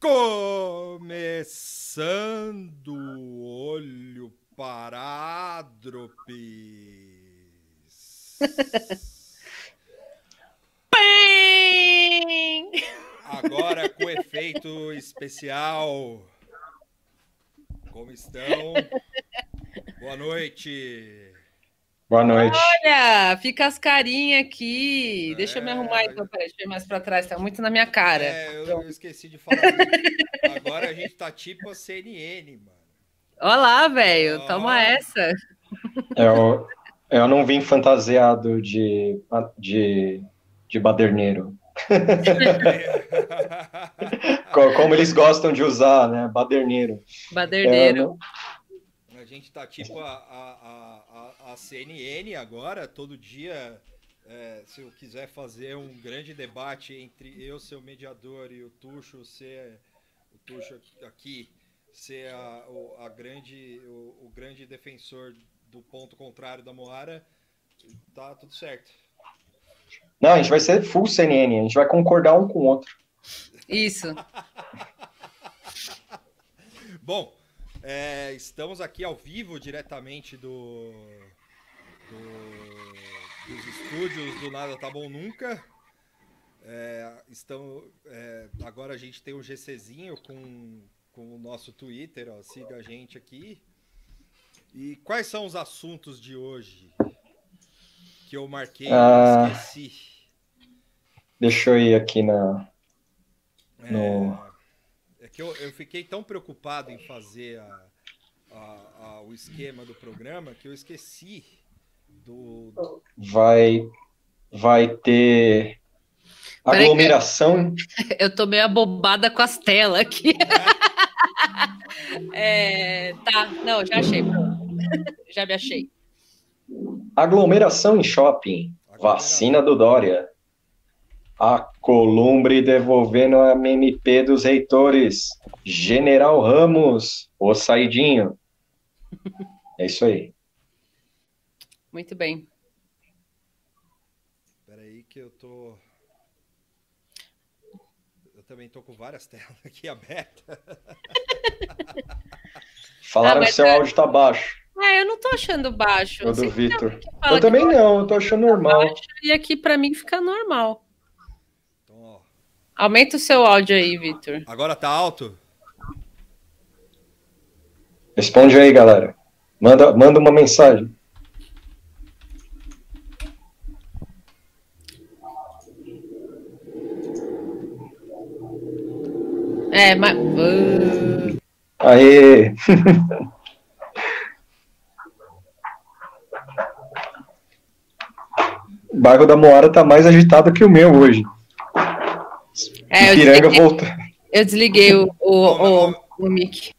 Começando o olho parádropes. Agora com efeito especial. Como estão? Boa noite. Boa noite. Olha, fica as carinhas aqui. Deixa eu me É. arrumar então, peraí, deixa eu ir mais pra trás, tá muito na minha cara. É, eu, eu esqueci de falar. Agora a gente tá tipo a CNN, mano. Olá, velho, toma essa. Eu, eu não vim fantasiado de, de, de baderneiro. Co- Como eles gostam de usar, né? Baderneiro. Baderneiro. A gente tá tipo a, a, a, a- CNN agora, todo dia. é, se eu quiser fazer um grande debate entre eu, seu mediador, e o Tuxo ser o Tuxo aqui ser a, o, a grande, o, o grande defensor do ponto contrário da Moara, tá tudo certo. Não, a gente vai ser full CNN, a gente vai concordar um com o outro. Isso. Bom, é, estamos aqui ao vivo diretamente do, do- dos estúdios do Nada Tá Bom Nunca. É, estão, é, agora a gente tem um GCzinho com, com o nosso Twitter, ó, siga a gente aqui. E quais são os assuntos de hoje que eu marquei e Ah. esqueci? Deixa eu ir aqui na. É, No- é que eu, eu fiquei tão preocupado em fazer a- a- a- o esquema do programa que eu esqueci do. do- Vai, vai ter aglomeração. Eu tô meio abobada com as telas aqui. É, tá, não, já achei. Já me achei. Aglomeração em shopping. Vacina do Dória. A Columbre devolvendo a MP dos reitores. General Ramos, o saidinho. É isso aí. Muito bem. Peraí, que eu tô. Eu também tô com várias telas aqui abertas. Falaram Ah, que seu áudio tá baixo, Ah, eu não tô achando baixo. o Não do Vitor. Eu também não, eu tô achando normal. baixo e aqui pra mim fica normal. Então. Aumenta o seu áudio aí, Vitor. Agora tá alto? Responde aí, galera. Manda, manda uma mensagem. É, mas. Aê! O bairro da Moara tá mais agitado que o meu hoje. É, eu desliguei, voltou. eu desliguei o, o, o, o mic.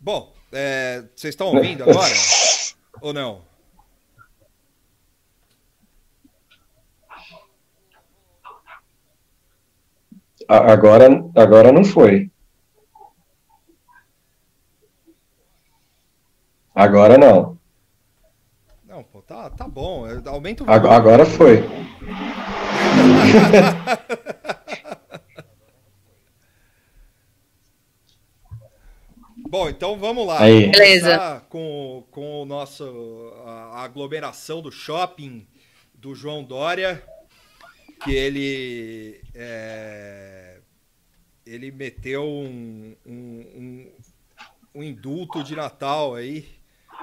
Bom, é, vocês estão ouvindo agora? ou não? Agora, agora não foi. Agora não. Não, pô, tá, tá bom. é, Aumenta o Ag- volume. Agora foi. Bom, então vamos lá. Aí. Beleza. Com, com o nosso a, a aglomeração do shopping do João Dória, que ele é, ele meteu um, um, um, um indulto de Natal aí.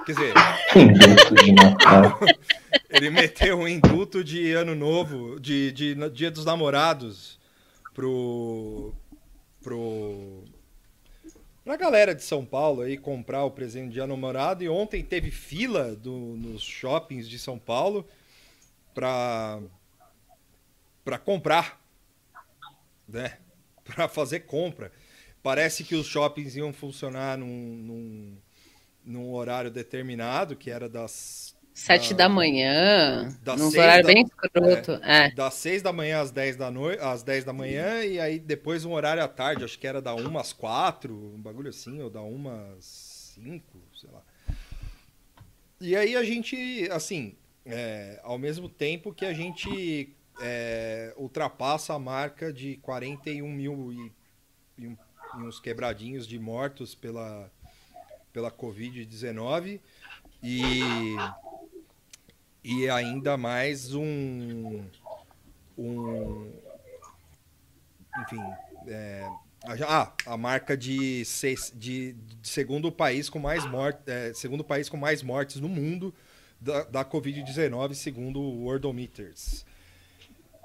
Quer dizer, Indulto de Natal. ele meteu um indulto de ano novo, de, de Dia dos Namorados, pro. pro. pra galera de São Paulo aí comprar o presente de ano namorado. E ontem teve fila do, nos shoppings de São Paulo pra. pra comprar. Né? Pra fazer compra. Parece que os shoppings iam funcionar num, num, num horário determinado, que era das Sete Ah, da manhã. das Num seis horário da- bem escroto. É. das 6 da manhã às 10 da noite, às 10 da manhã e aí depois um horário à tarde, acho que era da 1 às 4, um bagulho assim, ou da 1 às 5, sei lá. E aí a gente, assim, é, ao mesmo tempo que a gente é, ultrapassa a marca de 41 mil e, e, um, e uns quebradinhos de mortos pela, pela Covid-19 e, e ainda mais um, um enfim, é, ah, a marca de, seis, de, de, segundo país com mais mortes, é, segundo país com mais mortes no mundo da, da Covid-19, segundo o Worldometers.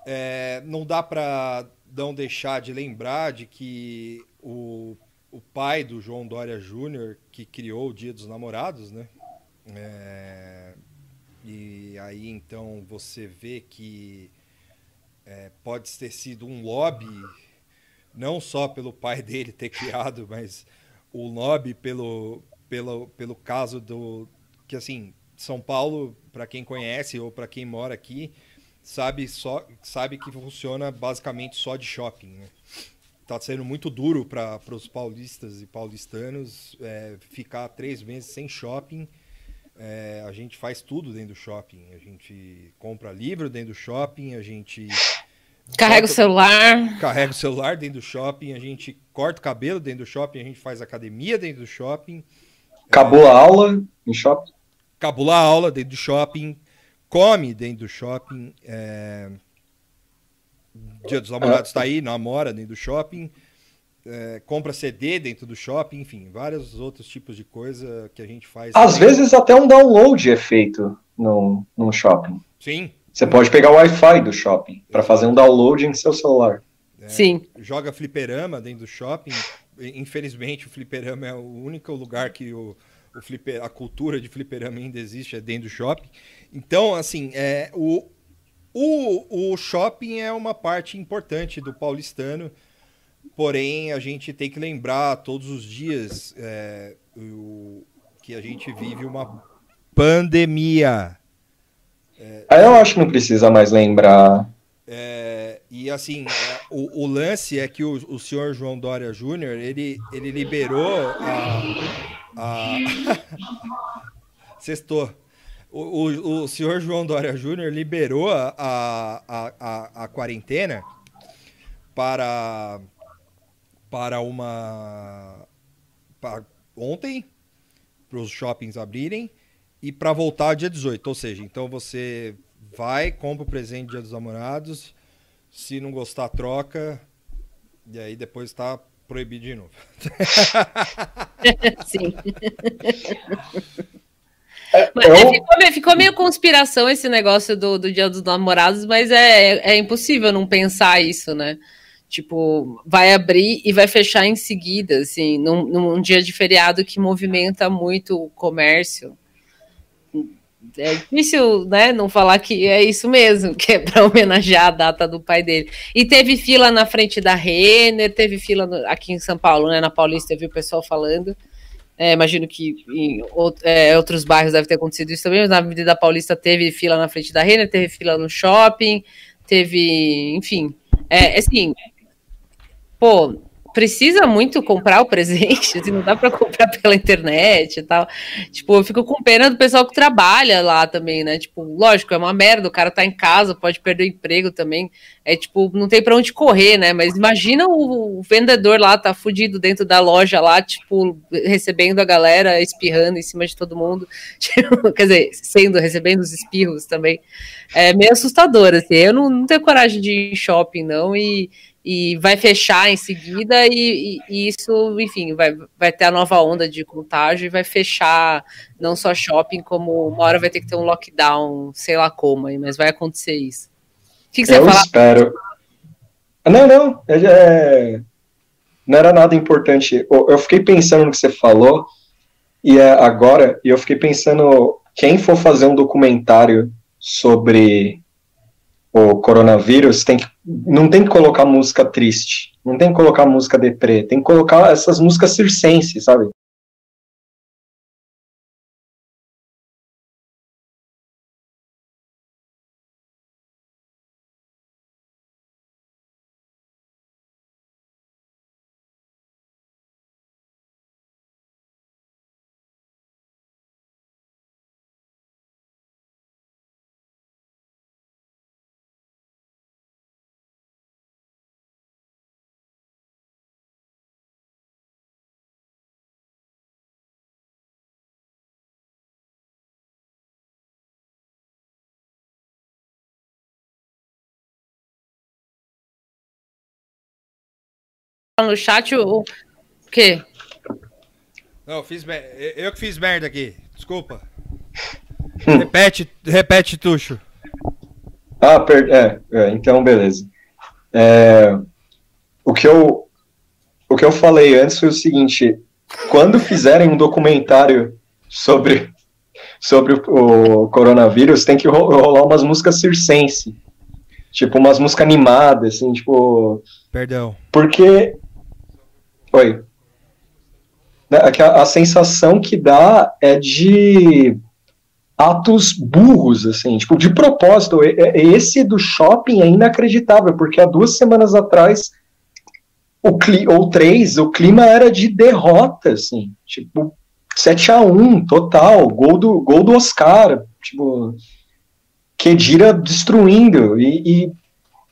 É, não dá para não deixar de lembrar de que o, o pai do João Dória Júnior, que criou o Dia dos Namorados, né? É, e aí então você vê que é, pode ter sido um lobby não só pelo pai dele ter criado, mas o lobby pelo, pelo, pelo caso do. Que assim, São Paulo, para quem conhece ou para quem mora aqui, sabe, só, sabe que funciona basicamente só de shopping. Né? Tá sendo muito duro para os paulistas e paulistanos é, ficar três meses sem shopping. É, a gente faz tudo dentro do shopping. A gente compra livro dentro do shopping, a gente Carrega o celular. Carrega o celular dentro do shopping, a gente corta o cabelo dentro do shopping, a gente faz academia dentro do shopping. Acabou é... a aula em shopping? Acabou a aula dentro do shopping, come dentro do shopping. É... Dia dos namorados está aí, namora dentro do shopping. É, compra CD dentro do shopping, enfim, vários outros tipos de coisa que a gente faz. Às vezes até um download é feito no, no shopping. Sim, você pode pegar o Wi-Fi do shopping para fazer um download em seu celular. É, Sim. Joga fliperama dentro do shopping. Infelizmente, o fliperama é o único lugar que o, o flipper, a cultura de fliperama ainda existe, é dentro do shopping. Então, assim, é, o, o, o shopping é uma parte importante do paulistano, porém, a gente tem que lembrar todos os dias é, o, que a gente vive uma pandemia. É, eu acho que não precisa mais lembrar. É, e assim, é, o, o, lance é que o, o senhor João Dória Júnior, ele, ele liberou a. a... Sextou. O, o, o senhor João Dória Júnior liberou a, a, a, a quarentena para, para uma. Para ontem, para os shoppings abrirem e para voltar dia 18. Ou seja, então você vai, compra o presente dia dos namorados, se não gostar, troca, e aí depois está proibido de novo. Sim. É, mas, é, ficou, ficou, meio conspiração esse negócio do, do Dia dos Namorados, mas é, é impossível não pensar isso, né? Tipo, vai abrir e vai fechar em seguida, assim, num, num dia de feriado que movimenta muito o comércio é difícil, né, não falar que é isso mesmo, que é para homenagear a data do pai dele. E teve fila na frente da Renner, teve fila no, aqui em São Paulo, né, na Paulista, eu vi o pessoal falando. É, imagino que em é, outros bairros deve ter acontecido isso também, mas na Avenida Paulista teve fila na frente da Renner, teve fila no shopping, teve, enfim, é assim, pô, precisa muito comprar o presente, assim, não dá para comprar pela internet e tal. Tipo, eu fico com pena do pessoal que trabalha lá também, né? Tipo, lógico, é uma merda, o cara tá em casa, pode perder o emprego também. É tipo, não tem para onde correr, né? Mas imagina o, vendedor lá, tá fudido dentro da loja lá, tipo, recebendo a galera, espirrando em cima de todo mundo. Tipo, quer dizer, sendo, recebendo os espirros também. É meio assustador, assim. Eu não, não tenho coragem de ir em shopping, não, e e vai fechar em seguida, e, e, isso, enfim, vai, vai ter a nova onda de contágio e vai fechar não só shopping, como uma hora vai ter que ter um lockdown, sei lá como, mas vai acontecer isso. O que, que você Eu fala? espero. Não, não, é, é, não era nada importante. Eu fiquei pensando no que você falou, e é agora, e eu fiquei pensando, quem for fazer um documentário sobre o coronavírus, tem que, não tem que colocar música triste, não tem que colocar música deprê, tem que colocar essas músicas circenses, sabe? No chat o, o quê? Não, eu, fiz, eu que fiz merda aqui. Desculpa. repete, repete, Tuxo. Ah, per... é, é, então beleza. É, o que eu o que eu falei antes foi o seguinte: quando fizerem um documentário sobre sobre o, o coronavírus, tem que rolar umas músicas circense, tipo umas músicas animadas, assim, tipo. Perdão. Porque, oi. Né, a, a sensação que dá é de atos burros, assim, tipo, de propósito. Esse do shopping é inacreditável, porque há duas semanas atrás, o ou três, o clima era de derrota, assim, tipo, 7 a 1 total, gol do, gol do Oscar, tipo, Kedira destruindo, e, e,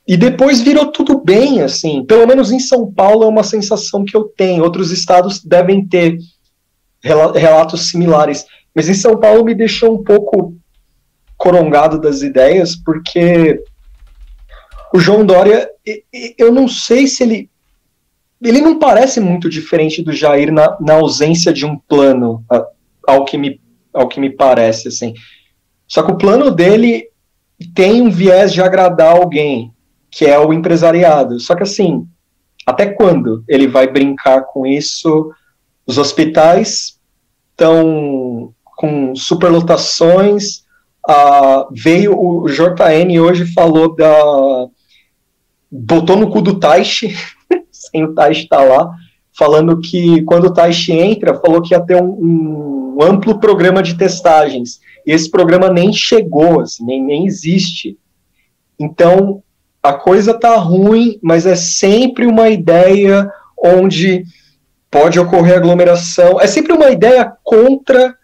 e depois virou tudo bem, assim, pelo menos em São Paulo é uma sensação que eu tenho, outros estados devem ter relatos similares, mas em São Paulo me deixou um pouco corongado das ideias, porque o João Dória, eu não sei se ele. Ele não parece muito diferente do Jair na, na ausência de um plano, ao que, me, ao que me parece, assim. Só que o plano dele tem um viés de agradar alguém, que é o empresariado. Só que, assim, até quando ele vai brincar com isso? Os hospitais estão com superlotações. Uh, veio o JN hoje falou da. botou no cu do Taishi, sem o Taishi estar tá lá, falando que quando o Taishi entra, falou que ia ter um, um, amplo programa de testagens. E esse programa nem chegou, assim, nem, nem existe. Então, a coisa tá ruim, mas é sempre uma ideia onde pode ocorrer aglomeração. É sempre uma ideia contra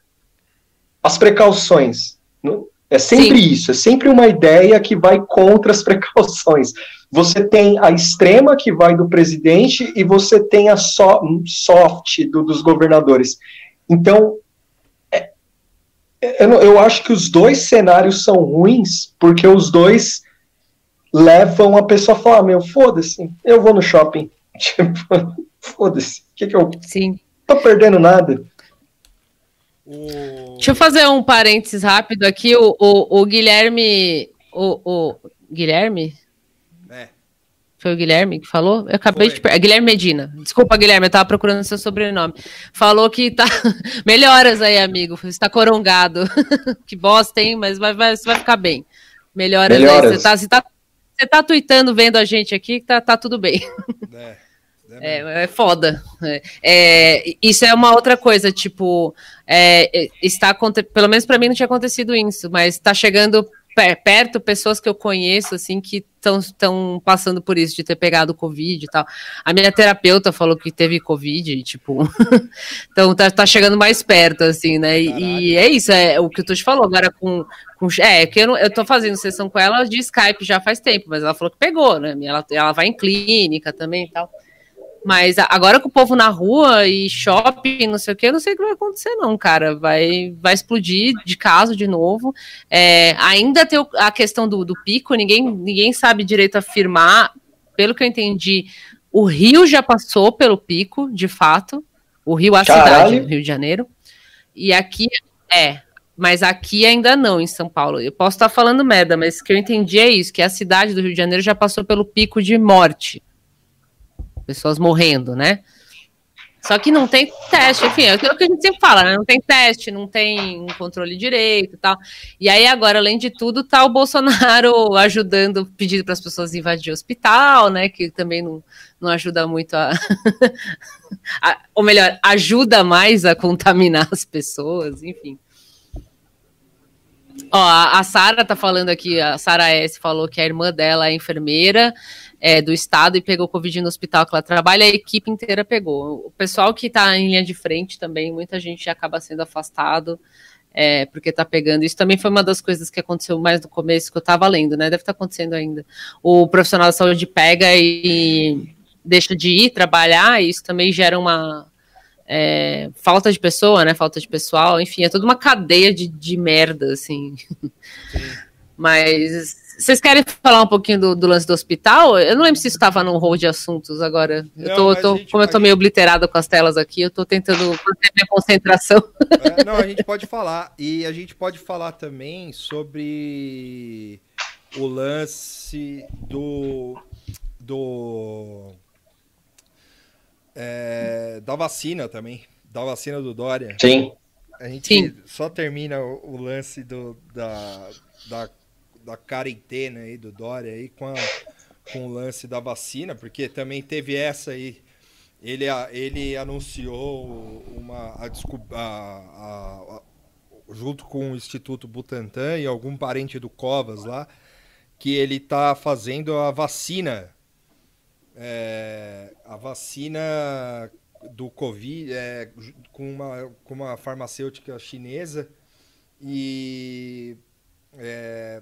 as precauções. É sempre Sim. isso, é sempre uma ideia que vai contra as precauções. Você tem a extrema que vai do presidente e você tem a so, soft do, dos governadores. Então, é, é, eu, eu acho que os dois cenários são ruins, porque os dois levam a pessoa a falar: meu, foda-se, eu vou no shopping. Tipo, foda-se, o que, que eu. Sim. Tô perdendo nada. Deixa eu fazer um parênteses rápido aqui. O, o, o Guilherme. O, o, Guilherme? É. Foi o Guilherme que falou? Eu acabei Foi. de. É Guilherme Medina. Desculpa, Guilherme, eu tava procurando seu sobrenome. Falou que tá. Melhoras aí, amigo. Você está corongado. que bosta, hein? Mas vai, vai, você vai ficar bem. Melhoras, Melhoras. aí. Você tá, você, tá, você tá tweetando vendo a gente aqui, tá, tá tudo bem. É. É, é foda. É, é, isso é uma outra coisa, tipo, é, é está pelo menos para mim não tinha acontecido isso, mas está chegando perto pessoas que eu conheço, assim, que estão passando por isso, de ter pegado Covid e tal. A minha terapeuta falou que teve Covid, e, tipo, então tá, tá, chegando mais perto, assim, né? E, e, é isso, é o que tu te falou agora com. com é, que eu, não, eu tô fazendo sessão com ela de Skype já faz tempo, mas ela falou que pegou, né? Ela, ela vai em clínica também e tal. Mas agora com o povo na rua e shopping, não sei o que, eu não sei o que vai acontecer, não, cara. Vai, vai explodir de caso de novo. É, ainda tem a questão do, do pico, ninguém, ninguém sabe direito afirmar. Pelo que eu entendi, o Rio já passou pelo pico, de fato. O Rio, a Caralho. cidade, Rio de Janeiro. E aqui é, mas aqui ainda não, em São Paulo. Eu posso estar falando merda, mas o que eu entendi é isso: que a cidade do Rio de Janeiro já passou pelo pico de morte pessoas morrendo, né? Só que não tem teste, enfim, é aquilo que a gente sempre fala, né? Não tem teste, não tem um controle direito e tal. E aí, agora, além de tudo, tá o Bolsonaro ajudando, pedindo para as pessoas invadir o hospital, né? Que também não, não ajuda muito a, a. Ou melhor, ajuda mais a contaminar as pessoas, enfim. Ó, a Sara tá falando aqui, a Sara S falou que a irmã dela é enfermeira é, do estado e pegou Covid no hospital que ela trabalha, a equipe inteira pegou. O pessoal que está em linha de frente também, muita gente acaba sendo afastado. É, porque tá pegando. Isso também foi uma das coisas que aconteceu mais no começo que eu estava lendo, né? Deve estar tá acontecendo ainda. O profissional da saúde pega e deixa de ir trabalhar, e isso também gera uma é, falta de pessoa, né? Falta de pessoal, enfim, é toda uma cadeia de, de merda, assim. Mas Vocês querem falar um pouquinho do, do, lance do hospital? Eu não lembro se isso estava no rol de assuntos agora. Eu tô, tô como pode... eu tô meio obliterado com as telas aqui, eu tô tentando manter minha concentração. É, não, a gente pode falar. E a gente pode falar também sobre o lance do. do é, da vacina também. Da vacina do Dória. Sim. A gente Sim. só termina o, o lance do, da, da, da quarentena aí do Dória aí com, a, com o lance da vacina, porque também teve essa aí. Ele, ele anunciou uma a, a, a, junto com o Instituto Butantan e algum parente do Covas lá, que ele está fazendo a vacina. É, a vacina do Covid é, com, uma, com uma farmacêutica chinesa e é,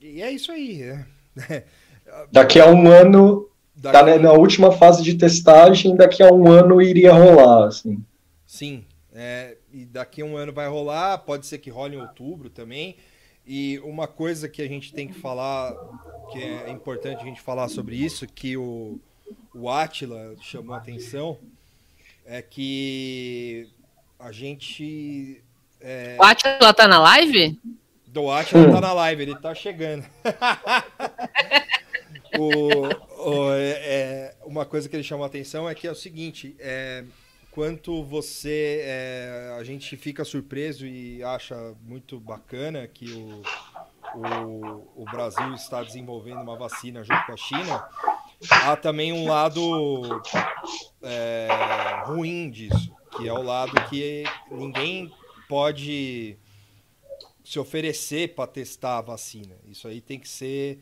e é isso aí. É. Daqui a um ano, daqui... tá na última fase de testagem, daqui a um ano iria rolar, assim. Sim, é, e daqui a um ano vai rolar, pode ser que role em outubro também. E uma coisa que a gente tem que falar, que é importante a gente falar sobre isso, que o, o Atila chamou a atenção é que a gente. É... O Atila tá na live? Do Atila tá na live, ele tá chegando. o, o, é, é, uma coisa que ele chamou a atenção é que é o seguinte: é, quanto você. É, a gente fica surpreso e acha muito bacana que o, o, o Brasil está desenvolvendo uma vacina junto com a China há também um lado é, ruim disso, que é o lado que ninguém pode se oferecer para testar a vacina. Isso aí tem que ser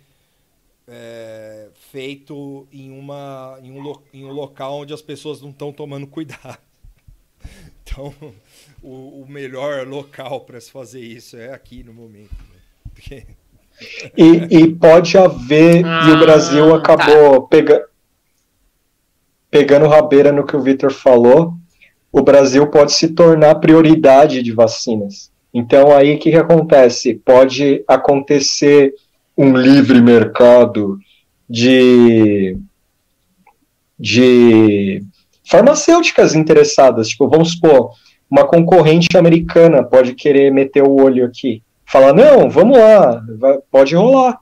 é, feito em, uma, em, um, em um local onde as pessoas não estão tomando cuidado. Então, o, o melhor local para se fazer isso é aqui no momento. Né? Porque e, e pode haver, ah, e o Brasil ah, acabou tá. pega, pegando rabeira no que o Victor falou, o Brasil pode se tornar prioridade de vacinas. Então, aí o que, que acontece? Pode acontecer um livre mercado de, de farmacêuticas interessadas. Tipo, vamos supor, uma concorrente americana pode querer meter o olho aqui fala, não, vamos lá, vai, pode rolar.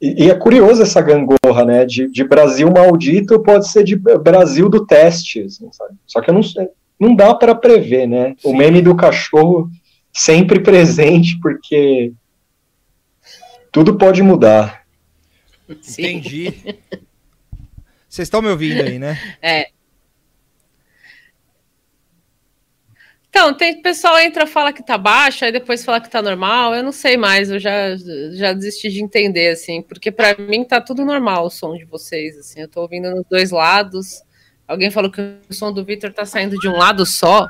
E, e, é curioso essa gangorra, né, de, de, Brasil maldito pode ser de Brasil do teste, assim, só que eu não sei, não dá para prever, né, Sim. o meme do cachorro sempre presente, porque tudo pode mudar. Entendi. Vocês estão me ouvindo aí, né? É. Então, tem pessoal entra fala que tá baixo, aí depois fala que tá normal. Eu não sei mais, eu já, já desisti de entender, assim, porque para mim tá tudo normal o som de vocês, assim. Eu tô ouvindo nos dois lados. Alguém falou que o som do Victor tá saindo de um lado só.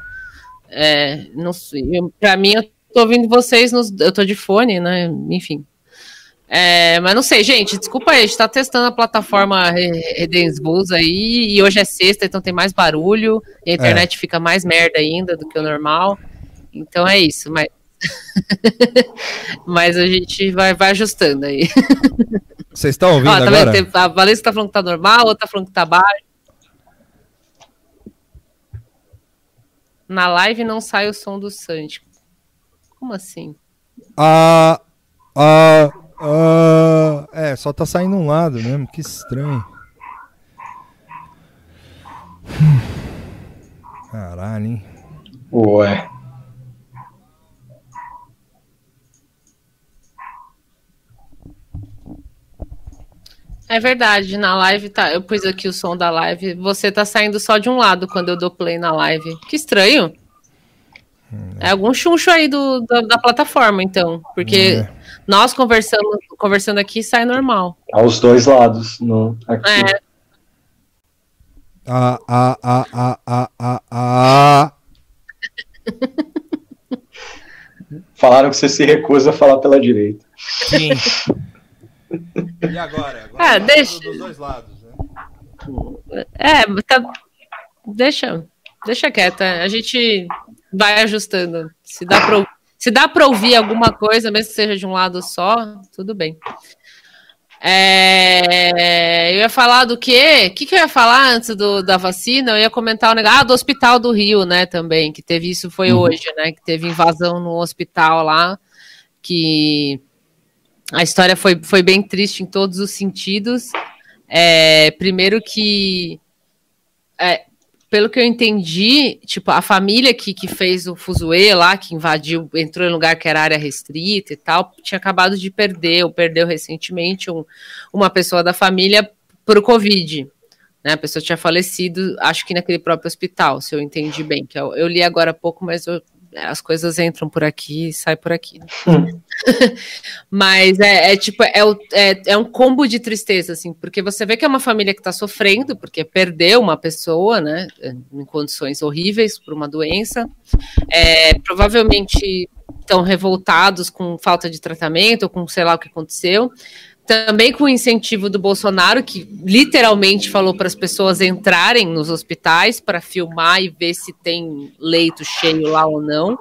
É, não sei. Para mim, eu tô ouvindo vocês nos. Eu tô de fone, né? Enfim. É, mas não sei, gente, desculpa aí, a gente tá testando a plataforma Redensbus aí, e hoje é sexta, então tem mais barulho, e a internet é. fica mais merda ainda do que o normal. Então é isso, mas. mas a gente vai, vai ajustando aí. Vocês estão ouvindo Ó, tá agora? Vendo? A Valência tá falando que tá normal, outra tá falando que tá baixo. Na live não sai o som do Santi. Como assim? Ah. Ah. Uh, é, só tá saindo um lado mesmo, que estranho. Caralho, hein? Ué. É verdade, na live tá. Eu pus aqui o som da live. Você tá saindo só de um lado quando eu dou play na live. Que estranho. Hum, é. é algum chuncho aí do, da, da plataforma, então. Porque hum, é. Nós conversando, conversando aqui sai normal. Aos dois lados, no, aqui. É. Ah, ah, ah, ah, ah, ah, ah. Falaram que você se recusa a falar pela direita. Sim. e agora? Agora ah, deixa... dos dois lados, né? É, tá... deixa, deixa quieta. A gente vai ajustando. Se dá pra Se dá para ouvir alguma coisa, mesmo que seja de um lado só, tudo bem. É, eu ia falar do quê? O que, que eu ia falar antes do, da vacina? Eu ia comentar o negócio ah, do Hospital do Rio, né, também, que teve isso foi uhum. hoje, né, que teve invasão no hospital lá, que a história foi, foi bem triste em todos os sentidos. É, primeiro que é, pelo que eu entendi, tipo, a família que, que fez o Fuzue lá, que invadiu, entrou em lugar que era área restrita e tal, tinha acabado de perder, ou perdeu recentemente um, uma pessoa da família por Covid. Né? A pessoa tinha falecido, acho que naquele próprio hospital, se eu entendi bem. Que eu, eu li agora há pouco, mas eu as coisas entram por aqui e saem por aqui. Né? Hum. Mas é, é tipo, é, é, é, um combo de tristeza, assim, porque você vê que é uma família que está sofrendo, porque perdeu uma pessoa, né, em condições horríveis por uma doença. É, provavelmente estão revoltados com falta de tratamento, com sei lá o que aconteceu também com o incentivo do Bolsonaro, que literalmente falou para as pessoas entrarem nos hospitais para filmar e ver se tem leito cheio lá ou não.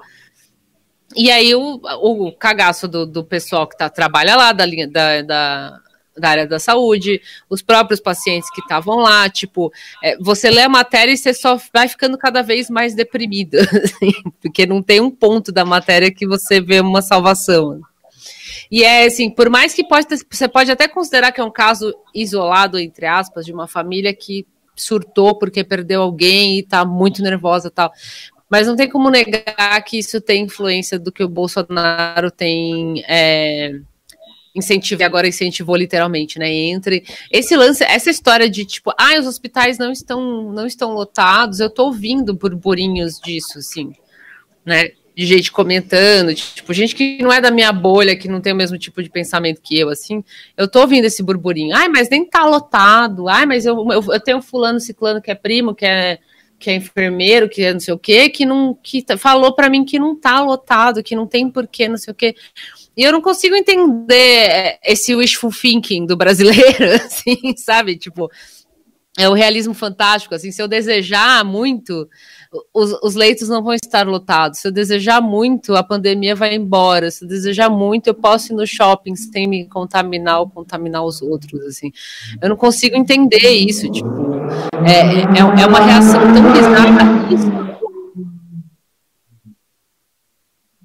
E aí o, o cagaço do, do pessoal que tá, trabalha lá, da, linha, da, da, da área da saúde, os próprios pacientes que estavam lá, tipo, é, você lê a matéria e você só vai ficando cada vez mais deprimida, assim, porque não tem um ponto da matéria que você vê uma salvação. E é assim, por mais que pode ter, você pode até considerar que é um caso isolado, entre aspas, de uma família que surtou porque perdeu alguém e tá muito nervosa tal. Mas não tem como negar que isso tem influência do que o Bolsonaro tem é, incentivado, agora incentivou literalmente, né? Entre esse lance, essa história de tipo, ah, os hospitais não estão, não estão lotados, eu tô ouvindo burburinhos disso, assim, né? De gente comentando, de, tipo, gente que não é da minha bolha, que não tem o mesmo tipo de pensamento que eu, assim, eu tô ouvindo esse burburinho. Ai, mas nem tá lotado. Ai, mas eu, eu, eu tenho fulano, ciclano que é primo, que é, que é enfermeiro, que é não sei o quê, que não que tá, falou para mim que não tá lotado, que não tem porquê, não sei o quê. E eu não consigo entender esse wishful thinking do brasileiro, assim, sabe? Tipo, é o realismo fantástico, assim, se eu desejar muito, os, os, leitos não vão estar lotados. Se eu desejar muito, a pandemia vai embora. Se eu desejar muito, eu posso ir no shopping sem me contaminar ou contaminar os outros, assim. Eu não consigo entender isso, tipo, é, é, é uma reação tão bizarra isso.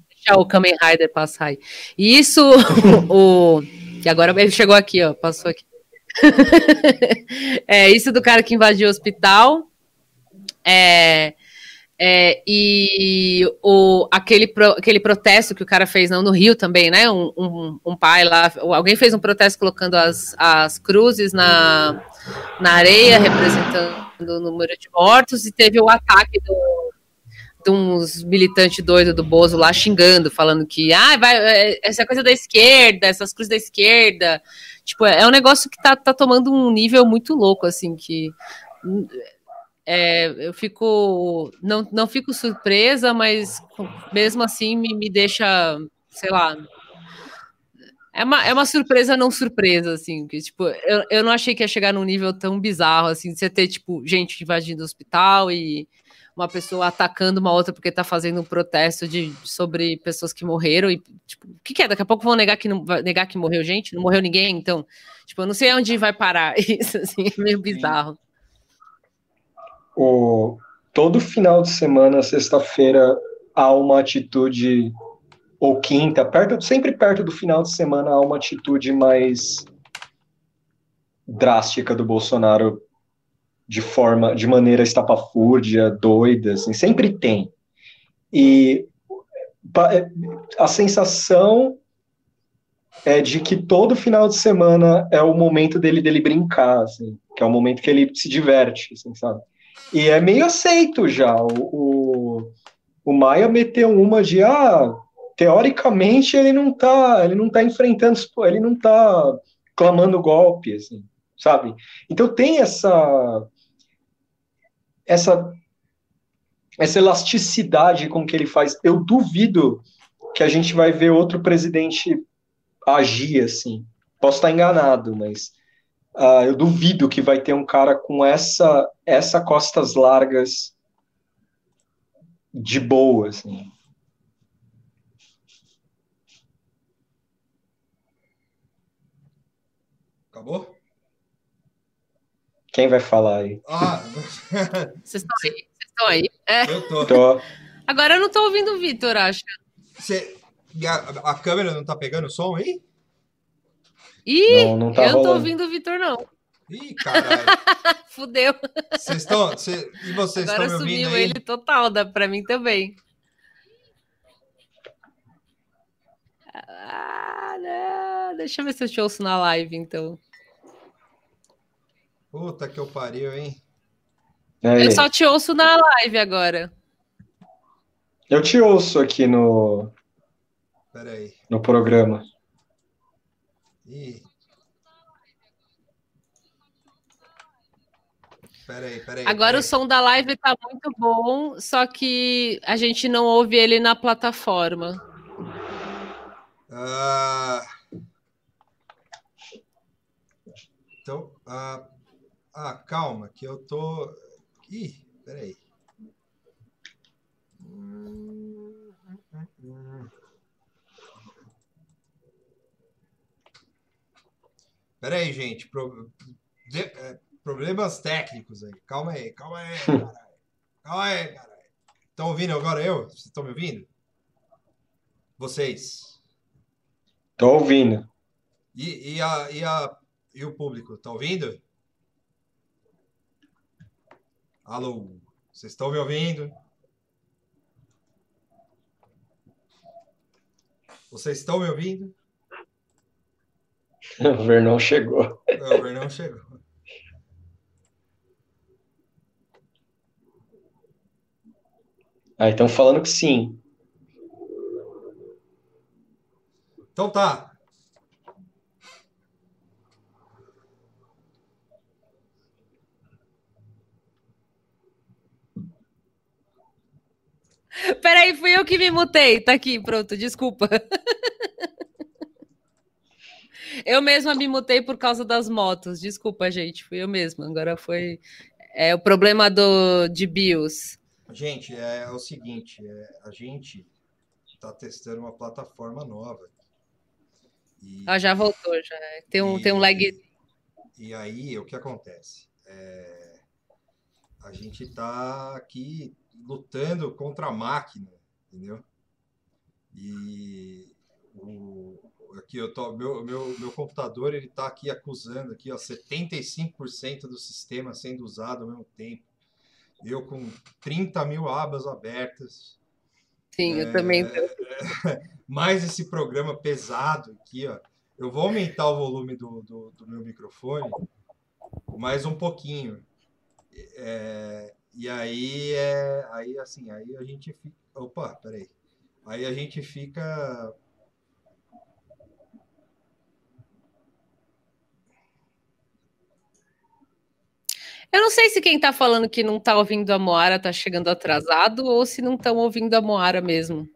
Deixa o Kamen Rider passar aí. E isso, o, e agora ele chegou aqui, ó, passou aqui. é isso do cara que invadiu o hospital. É, é, e o, aquele, pro, aquele protesto que o cara fez não, no Rio também, né? Um, um, um, pai lá, alguém fez um protesto colocando as, as cruzes na, na areia, representando o número de mortos, e teve o ataque do, de uns militantes doidos do Bozo lá xingando, falando que ah, vai, é, essa coisa da esquerda, essas cruzes da esquerda. Tipo, é um negócio que tá, tá tomando um nível muito louco, assim, que é, eu fico. Não, não fico surpresa, mas mesmo assim me, me deixa, sei lá. É uma, é uma surpresa não surpresa, assim, que, tipo, eu, eu não achei que ia chegar num nível tão bizarro, assim, de você ter, tipo, gente invadindo o hospital e uma pessoa atacando uma outra porque tá fazendo um protesto de, sobre pessoas que morreram e, tipo, o que, que é? Daqui a pouco vão negar que, não, negar que morreu gente? Não morreu ninguém? Então, tipo, eu não sei onde vai parar isso, assim, é meio bizarro o, todo final de semana, sexta-feira, há uma atitude, ou quinta, perto, sempre perto do final de semana, há uma atitude mais drástica do Bolsonaro de forma, de maneira estapafúrdia, doida, assim, sempre tem. E a sensação é de que todo final de semana é o momento dele dele brincar, assim, que é o momento que ele se diverte, assim, sabe? E é meio aceito já. O, o, o Maia meteu uma de ah, teoricamente ele não tá, ele não tá enfrentando, ele não tá clamando golpe, assim, sabe? Então tem essa essa essa elasticidade com que ele faz. Eu duvido que a gente vai ver outro presidente agir assim. Posso estar enganado, mas Uh, eu duvido que vai ter um cara com essa, essa costas largas de boa, assim. Acabou? Quem vai falar aí? Ah, vocês estão aí? Vocês estão aí? É. Eu tô. tô. Agora eu não estou ouvindo o Vitor, acho. Cê... A, a, câmera não está pegando o som aí? Ih, Não, não tá eu não tô ouvindo o Vitor, não. Ih, caralho. Fudeu. Vocês estão. cê- e vocês Agora estão me ouvindo sumiu aí? ele total, dá pra mim também. Ah, não. Deixa eu ver se eu te ouço na live, então. Puta que eu pariu, hein? Aí. Eu só te ouço na live agora. Eu te ouço aqui no, Pera aí. no programa. Ih. Pera aí, pera aí. Agora pera o som da live tá muito bom, só que a gente não ouve ele na plataforma. Ah, Então, ah, ah, calma, que eu tô. Ih, peraí. Peraí, gente. Pro- de- é, Problemas técnicos aí. Calma aí, calma aí, caralho. Calma aí, caralho. Estão ouvindo agora eu? Vocês estão me ouvindo? Vocês. Tô ouvindo. E, e, a, e, a, e o público, tá ouvindo? Alô, vocês estão me ouvindo? Vocês estão me ouvindo? O Vernon chegou. Não, o Vernão chegou. Ah, estão falando que sim. Então tá. Peraí, fui eu que me mutei. Tá aqui, pronto, desculpa. Eu mesma me mutei por causa das motos. Desculpa, gente. Fui eu mesma. Agora foi é, o problema do, de BIOS. Gente, é, o seguinte, é, a gente tá testando uma plataforma nova. E, Ah, já voltou, já. Tem um, tem um lag. E aí, o que acontece? É, a gente está aqui lutando contra a máquina, entendeu? E o, aqui eu tô, meu, meu, meu computador ele está aqui acusando aqui, ó, 75% do sistema sendo usado ao mesmo tempo. Eu com 30 mil abas abertas, Sim, eu também. mais esse programa pesado aqui, ó. Eu vou aumentar o volume do, do, do meu microfone mais um pouquinho. É, e aí é aí assim, aí a gente fica. Opa, peraí. Aí a gente fica. Eu não sei se quem tá falando que não tá ouvindo a Moara tá chegando atrasado ou se não estão ouvindo a Moara mesmo.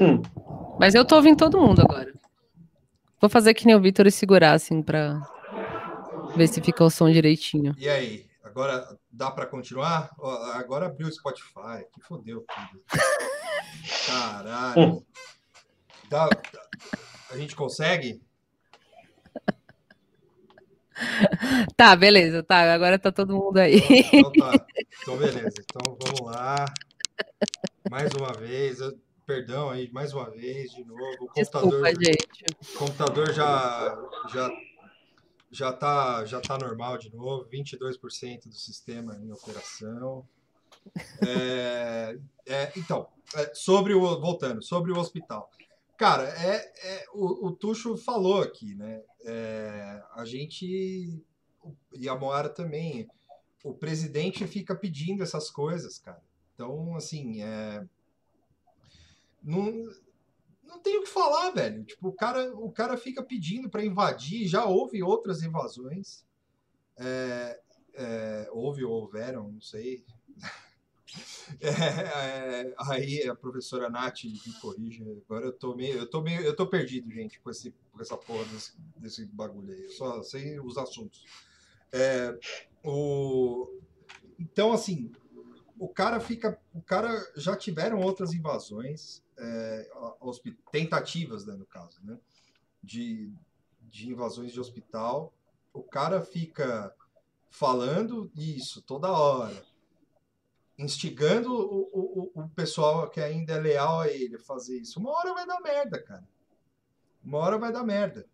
Hum. Mas eu tô ouvindo todo mundo agora. Vou fazer que nem o Vitor e segurar, assim, pra ver se fica o som direitinho. E aí? Agora dá para continuar? Ó, agora abriu o Spotify, que fodeu tudo. Caralho. Dá- dá- a gente consegue? Tá, beleza, tá. Agora tá todo mundo aí. Então tá. Então beleza. Então vamos lá. Mais uma vez. eu- Perdão aí, mais uma vez, de novo. O computador, Desculpa, gente. o computador já, já, já, tá, já tá normal de novo. 22% do sistema em operação. É, é, então, é, sobre o. Voltando, sobre o hospital. Cara, é, é, o, o Tuxo falou aqui, né? É, a gente. E a Moara também. O presidente fica pedindo essas coisas, cara. Então, assim, é, não, não tem o que falar, velho. Tipo, o cara, o cara fica pedindo para invadir. Já houve outras invasões. É, é, houve ou houveram, não sei. É, é, aí a professora Nath me corrige. Agora eu tô meio, eu tô meio, eu tô perdido, gente, com, esse, com essa porra desse, desse bagulho aí. Eu só sei os assuntos. É, o, então, assim, o cara fica, o cara já tiveram outras invasões, é, tentativas, né, no caso, né, de de invasões de hospital. O cara fica falando isso toda hora, instigando o, o, o pessoal que ainda é leal a ele a fazer isso. Uma hora vai dar merda, cara. Uma hora vai dar merda.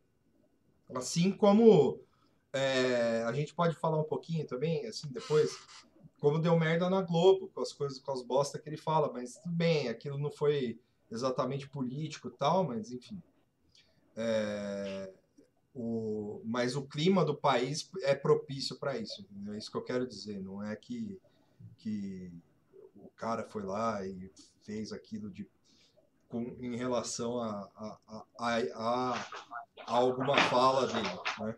Assim como é, a gente pode falar um pouquinho também, assim, depois, como deu merda na Globo, com as coisas, com as bosta que ele fala, mas tudo bem, aquilo não foi exatamente político tal, mas enfim. É, o, mas o clima do país é propício para isso. É isso que eu quero dizer. Não é que, que o cara foi lá e fez aquilo de, com, em relação a, a, a, a, alguma fala dele. Né?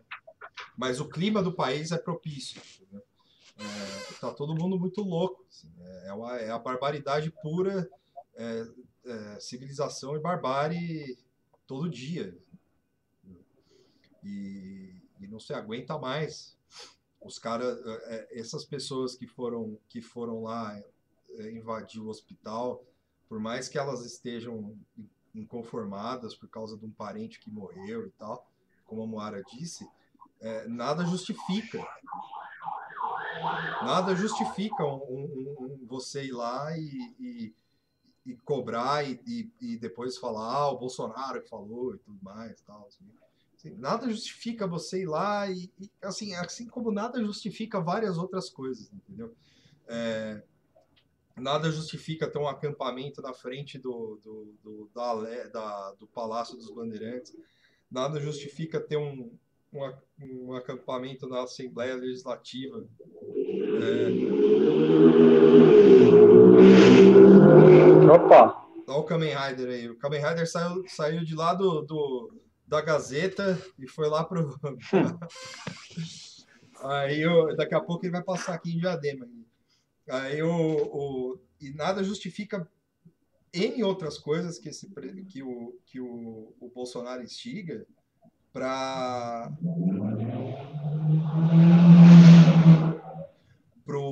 Mas o clima do país é propício. Né? É, tá todo mundo muito louco. Assim, é, uma, é a barbaridade pura, é, é, civilização e barbárie todo dia e, e não se aguenta mais. Os caras, é, é, essas pessoas que foram, que foram lá é, invadir o hospital, por mais que elas estejam inconformadas por causa de um parente que morreu e tal, como a Moara disse, é, nada justifica. Nada justifica um, um, um, você ir lá e, e, e cobrar e, e, depois falar, ah, o Bolsonaro que falou e tudo mais. Tal, assim. Assim, nada justifica você ir lá e, e, assim, assim como nada justifica várias outras coisas, entendeu? É, nada justifica ter um acampamento na frente do, do, do, da, da, do Palácio dos Bandeirantes, nada justifica ter um, um, um acampamento na Assembleia Legislativa. É... Opa! Olha o Kamen Rider aí. O Kamen Rider saiu, saiu de lá do, do da Gazeta e foi lá pro. aí eu, daqui a pouco ele vai passar aqui em Diadema. Aí o, o, e nada justifica em outras coisas que, esse, que, o, que o, o Bolsonaro instiga para pro,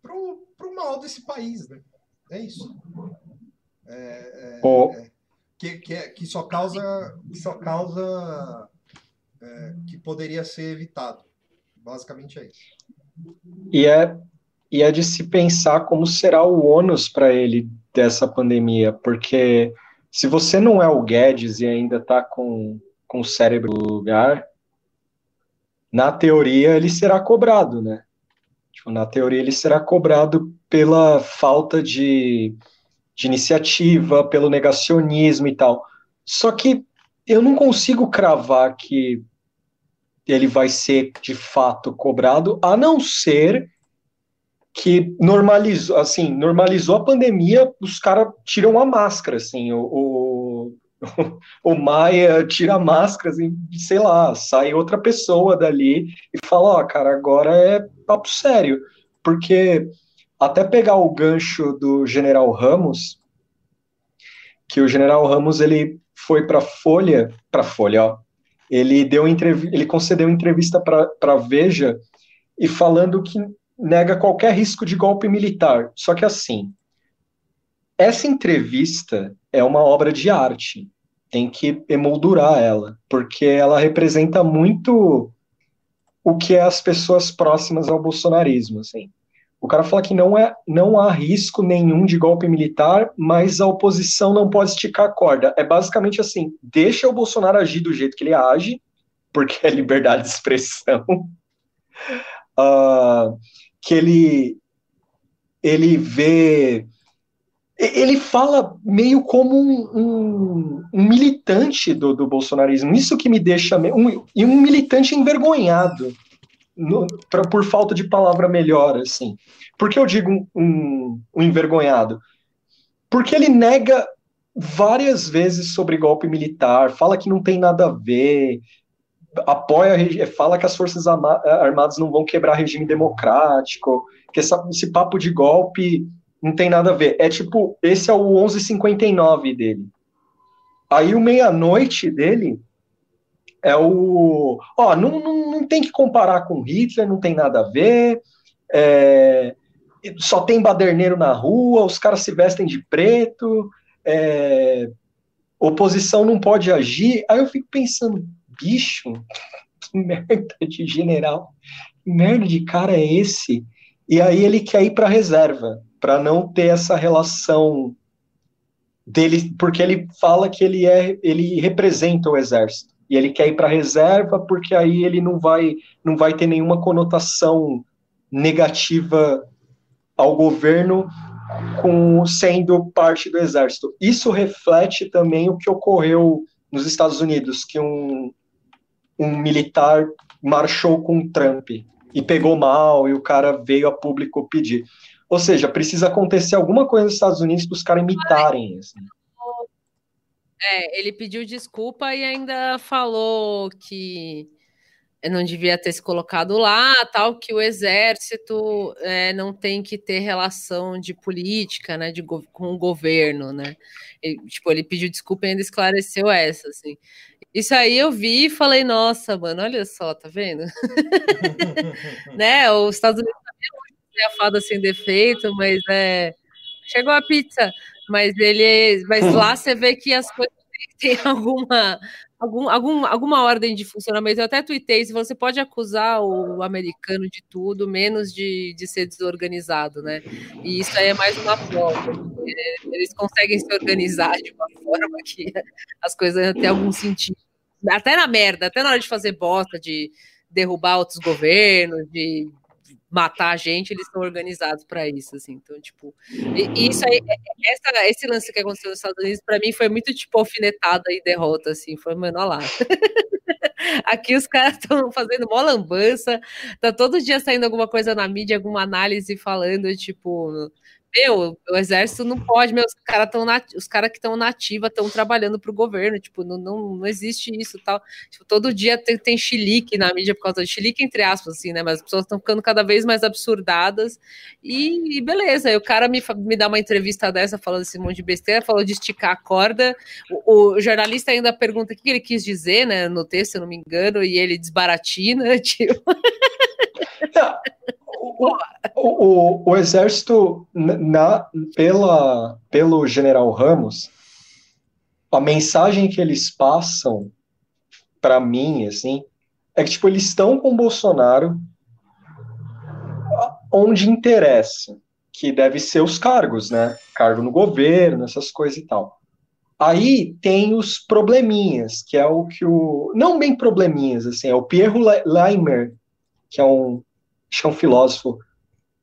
pro, pro mal desse país, né? É isso. É, é, oh. é que, que, é, que só causa, que só causa é, que poderia ser evitado. Basicamente é isso. E é, e é de se pensar como será o ônus para ele dessa pandemia, porque se você não é o Guedes e ainda está com, com o cérebro no lugar, na teoria ele será cobrado, né? Tipo, na teoria ele será cobrado pela falta de de iniciativa, pelo negacionismo e tal. Só que eu não consigo cravar que ele vai ser de fato cobrado, a não ser que normalizou, assim, normalizou a pandemia, os caras tiram a máscara, assim, o, o, o Maia tira a máscara, assim, sei lá, sai outra pessoa dali e fala, ó, oh, cara, agora é papo sério, porque até pegar o gancho do General Ramos, que o General Ramos ele foi para Folha, para Folha, ó, ele deu ele concedeu entrevista para Veja e falando que nega qualquer risco de golpe militar. Só que assim, essa entrevista é uma obra de arte. Tem que emoldurar ela, porque ela representa muito o que é as pessoas próximas ao bolsonarismo, assim. O cara fala que não, é, não há risco nenhum de golpe militar, mas a oposição não pode esticar a corda. É basicamente assim: deixa o Bolsonaro agir do jeito que ele age, porque é liberdade de expressão. Uh, que ele ele vê ele fala meio como um, um, um militante do, do, bolsonarismo. Isso que me deixa um, e um militante envergonhado no, pra, por falta de palavra melhor, assim. Por que eu digo um, um, um envergonhado? Porque ele nega várias vezes sobre golpe militar, fala que não tem nada a ver, apoia, fala que as Forças Armadas não vão quebrar regime democrático, que essa, esse papo de golpe não tem nada a ver. É tipo, esse é o 1159 dele. Aí o meia-noite dele é o. Ó, não, não, não tem que comparar com Hitler, não tem nada a ver. É, só tem baderneiro na rua, os caras se vestem de preto. É, oposição não pode agir. Aí eu fico pensando, bicho, que merda de general, que merda de cara é esse? E aí ele quer ir para reserva, para não ter essa relação dele, porque ele fala que ele é, ele representa o exército e ele quer ir para reserva porque aí ele não vai, não vai ter nenhuma conotação negativa ao governo com sendo parte do exército. Isso reflete também o que ocorreu nos Estados Unidos, que um, um militar marchou com Trump e pegou mal e o cara veio a público pedir. Ou seja, precisa acontecer alguma coisa nos Estados Unidos para os caras imitarem. Assim. É, ele pediu desculpa e ainda falou que não devia ter se colocado lá, tal, que o exército é, não tem que ter relação de política, né, de, com o governo, né? Ele, tipo, ele pediu desculpa e ainda esclareceu essa, assim. Isso aí eu vi e falei, nossa, mano, olha só, tá vendo? né, os Estados Unidos também é a fada sem defeito, mas é... Chegou a pizza, mas ele... Mas lá você vê que as coisas têm alguma algum, algum, alguma ordem de funcionamento. Eu até tuitei, se você pode acusar o americano de tudo, menos de, de ser desorganizado, né? E isso aí é mais uma prova. Eles conseguem se organizar de uma forma que as coisas têm algum sentido. Até na merda, até na hora de fazer bosta, de derrubar outros governos, de matar a gente, eles estão organizados para isso, assim. Então, tipo, isso aí, é, é, essa, esse lance que aconteceu nos Estados Unidos, para mim, foi muito, tipo, alfinetada e derrota, assim. Foi, mano, olha lá. Aqui os caras estão fazendo mó lambança, tá todo dia saindo alguma coisa na mídia, alguma análise falando, tipo, meu, o exército não pode, meu, os caras cara que estão na ativa estão trabalhando para o governo, tipo, não, não, não existe isso tal. Tipo, todo dia tem, tem chilique na mídia por causa de chilique, entre aspas, assim, né? Mas as pessoas estão ficando cada vez mais absurdadas. E, e beleza, aí o cara me, me dá uma entrevista dessa falando esse monte de besteira, falou de esticar a corda. O, o jornalista ainda pergunta o que ele quis dizer, né? No texto, se eu não me engano, e ele desbaratina, tipo. O, o, o, exército, na, pela, pelo general Ramos, a mensagem que eles passam para mim, assim, é que tipo, eles estão com Bolsonaro onde interessa, que deve ser os cargos, né? Cargo no governo, essas coisas e tal. Aí tem os probleminhas, que é o que o. Não bem probleminhas, assim, é o Pierre Leimer, que é um é um filósofo,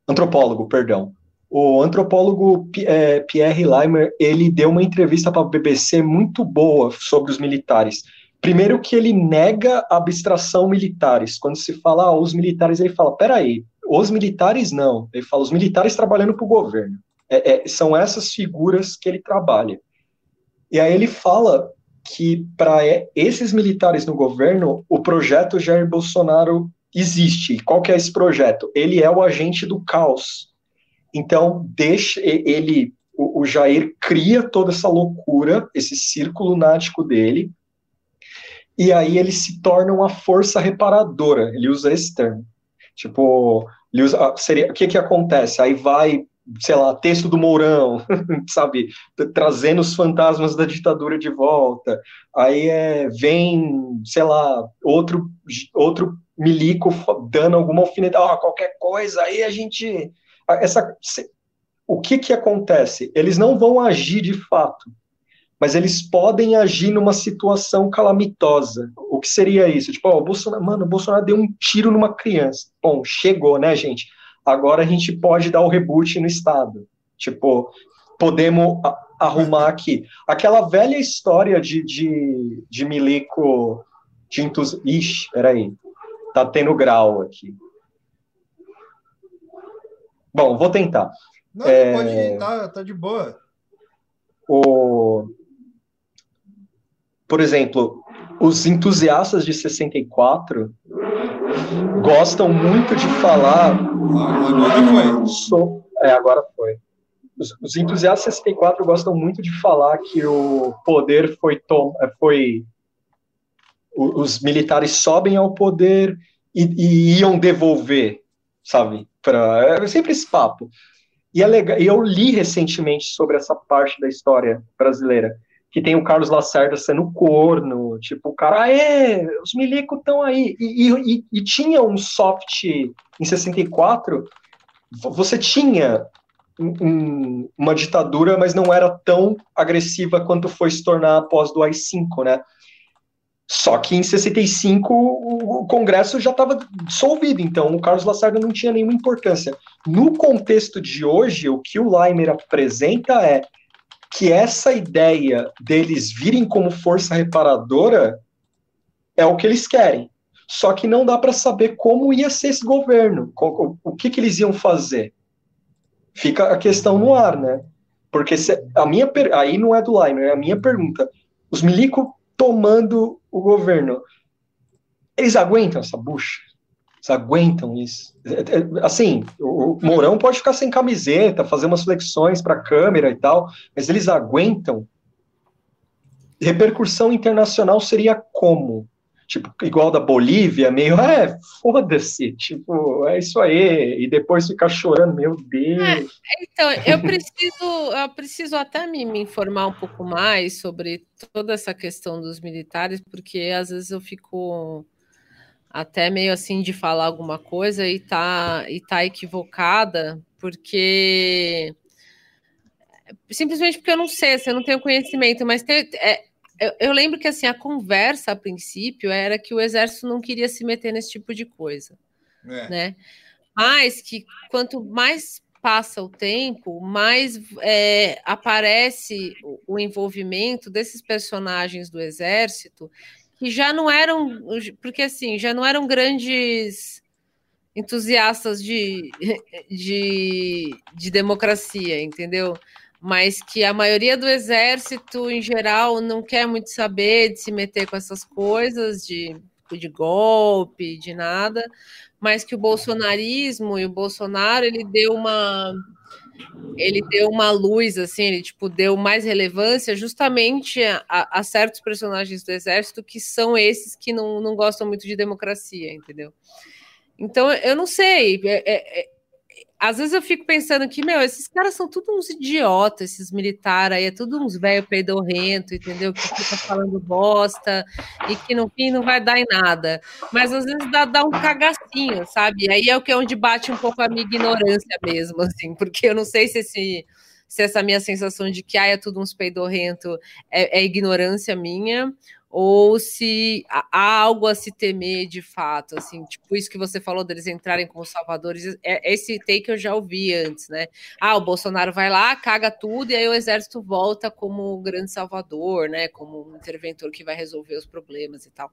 antropólogo, perdão. O antropólogo é, Pierre Leimer, ele deu uma entrevista para a BBC muito boa sobre os militares. Primeiro que ele nega a abstração militares. Quando se fala ah, os militares, ele fala, peraí, os militares não. Ele fala, os militares trabalhando para o governo. É, é, são essas figuras que ele trabalha. E aí ele fala que para esses militares no governo, o projeto Jair Bolsonaro existe. Qual que é esse projeto? Ele é o agente do caos. Então, deixa ele, o, o Jair cria toda essa loucura, esse círculo nático dele, e aí ele se torna uma força reparadora. Ele usa esse termo. Tipo, ele usa, ah, seria, o que que acontece? Aí vai, sei lá, texto do Mourão, sabe, trazendo os fantasmas da ditadura de volta. Aí é, vem, sei lá, outro outro milico dando alguma alfinetada, oh, qualquer coisa, aí a gente. Essa, o que que acontece? Eles não vão agir de fato, mas eles podem agir numa situação calamitosa. O que seria isso? Tipo, o Bolsonaro, mano, o Bolsonaro deu um tiro numa criança. Bom, chegou, né, gente? Agora a gente pode dar o reboot no Estado. Tipo, podemos arrumar aqui. Aquela velha história de, de, de milico de entusiasmo. Ixi, peraí. Tá tendo grau aqui. Bom, vou tentar. Não, é... pode ir, tá, tá de boa. O... Por exemplo, os entusiastas de 64 gostam muito de falar. Agora foi. So... É, agora foi. Os, os entusiastas de 64 gostam muito de falar que o poder foi, tom... foi os militares sobem ao poder e, e iam devolver, sabe? Pra, é sempre esse papo. E é legal, eu li recentemente sobre essa parte da história brasileira. que tem o Carlos Lacerda sendo corno, tipo, o cara, aê, os milicos estão aí. E, e, e, tinha um soft em 64, você tinha um, uma ditadura, mas não era tão agressiva quanto foi se tornar após do AI-5, né? Só que em 65 o Congresso já estava dissolvido, então o Carlos Lacerda não tinha nenhuma importância. No contexto de hoje, o que o Leimer apresenta é que essa ideia deles virem como força reparadora é o que eles querem. Só que não dá para saber como ia ser esse governo, o que, que eles iam fazer. Fica a questão no ar, né? Porque se, a minha aí não é do Leimer, é a minha pergunta. Os milico tomando o governo. Eles aguentam essa bucha? Eles aguentam isso? É, é, assim, o Mourão pode ficar sem camiseta, fazer umas flexões para a câmera e tal, mas eles aguentam? Repercussão internacional seria como? Tipo, igual da Bolívia, meio, é, foda-se, tipo, é isso aí, e depois ficar chorando, meu Deus. É, então, eu preciso, eu preciso até me, me, informar um pouco mais sobre toda essa questão dos militares, porque às vezes eu fico até meio assim de falar alguma coisa e tá, e tá equivocada, porque simplesmente porque eu não sei, assim, eu não tenho conhecimento, mas tem, é, eu, eu, lembro que assim a conversa a princípio era que o exército não queria se meter nesse tipo de coisa, é. né? Mas que quanto mais passa o tempo, mais é, aparece o, o envolvimento desses personagens do exército que já não eram, porque assim, já não eram grandes entusiastas de, de, de democracia, entendeu? Mas que a maioria do exército, em geral, não quer muito saber de se meter com essas coisas de, de golpe, de nada, mas que o bolsonarismo e o Bolsonaro ele deu uma ele deu uma luz assim, ele tipo deu mais relevância justamente a, a certos personagens do exército que são esses que não, não gostam muito de democracia, entendeu? Então eu não sei, é, é, é às vezes eu fico pensando que, meu, esses caras são tudo uns idiotas, esses militares aí, é tudo uns velho peidorrento, entendeu? Que fica falando bosta e que no fim não vai dar em nada. Mas às vezes dá, dá um cagacinho, sabe? Aí é o que é onde bate um pouco a minha ignorância mesmo, assim, porque eu não sei se esse se essa minha sensação de que ah, é tudo uns peidorrento é, é ignorância minha, ou se há algo a se temer de fato, assim, tipo isso que você falou deles entrarem como salvadores, é, esse take eu já ouvi antes, né? Ah, o Bolsonaro vai lá, caga tudo, e aí o exército volta como o grande salvador, né? Como um interventor que vai resolver os problemas e tal.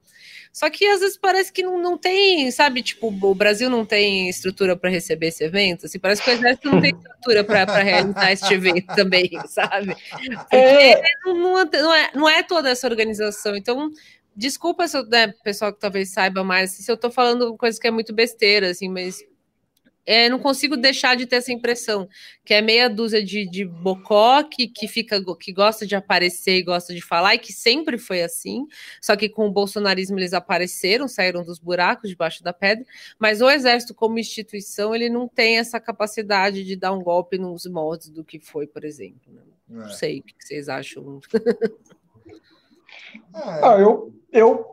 Só que às vezes parece que não, não tem, sabe, tipo, o Brasil não tem estrutura para receber esse evento, assim, parece que o exército não tem estrutura para realizar esse evento também, sabe? Porque é. não, não, é, não é toda essa organização. Então, desculpa se eu, né, pessoal que talvez saiba mais, se eu estou falando coisa que é muito besteira, assim, mas é, não consigo deixar de ter essa impressão, que é meia dúzia de, de bocó que, que fica que gosta de aparecer e gosta de falar, e que sempre foi assim, só que com o bolsonarismo eles apareceram, saíram dos buracos debaixo da pedra, mas o exército como instituição, ele não tem essa capacidade de dar um golpe nos moldes do que foi, por exemplo. Né? Não é. sei o que vocês acham. Ah, ah, eu, eu.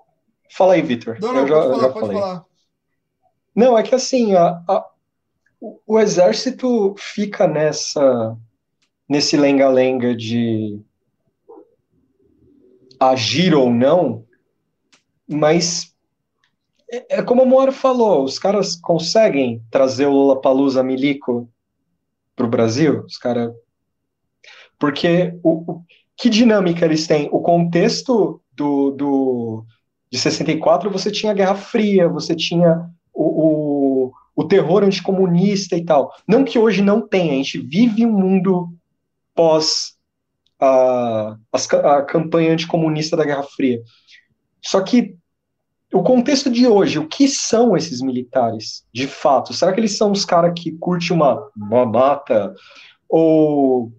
Fala aí, Vitor. Não, não, eu já, falar, já falei. Falar. Não, é que assim, a, a, o, o exército fica nessa. nesse lenga-lenga de agir ou não, mas é, é como o Moro falou, os caras conseguem trazer o Lula Palusa Milico para o Brasil, os caras. Porque o, o que dinâmica eles têm? O contexto do, do, de 64, você tinha a Guerra Fria, você tinha o, o, o terror anticomunista e tal. Não que hoje não tenha, a gente vive um mundo pós a, a, a campanha anticomunista da Guerra Fria. Só que o contexto de hoje, o que são esses militares, de fato? Será que eles são os caras que curtem uma, uma mata? Ou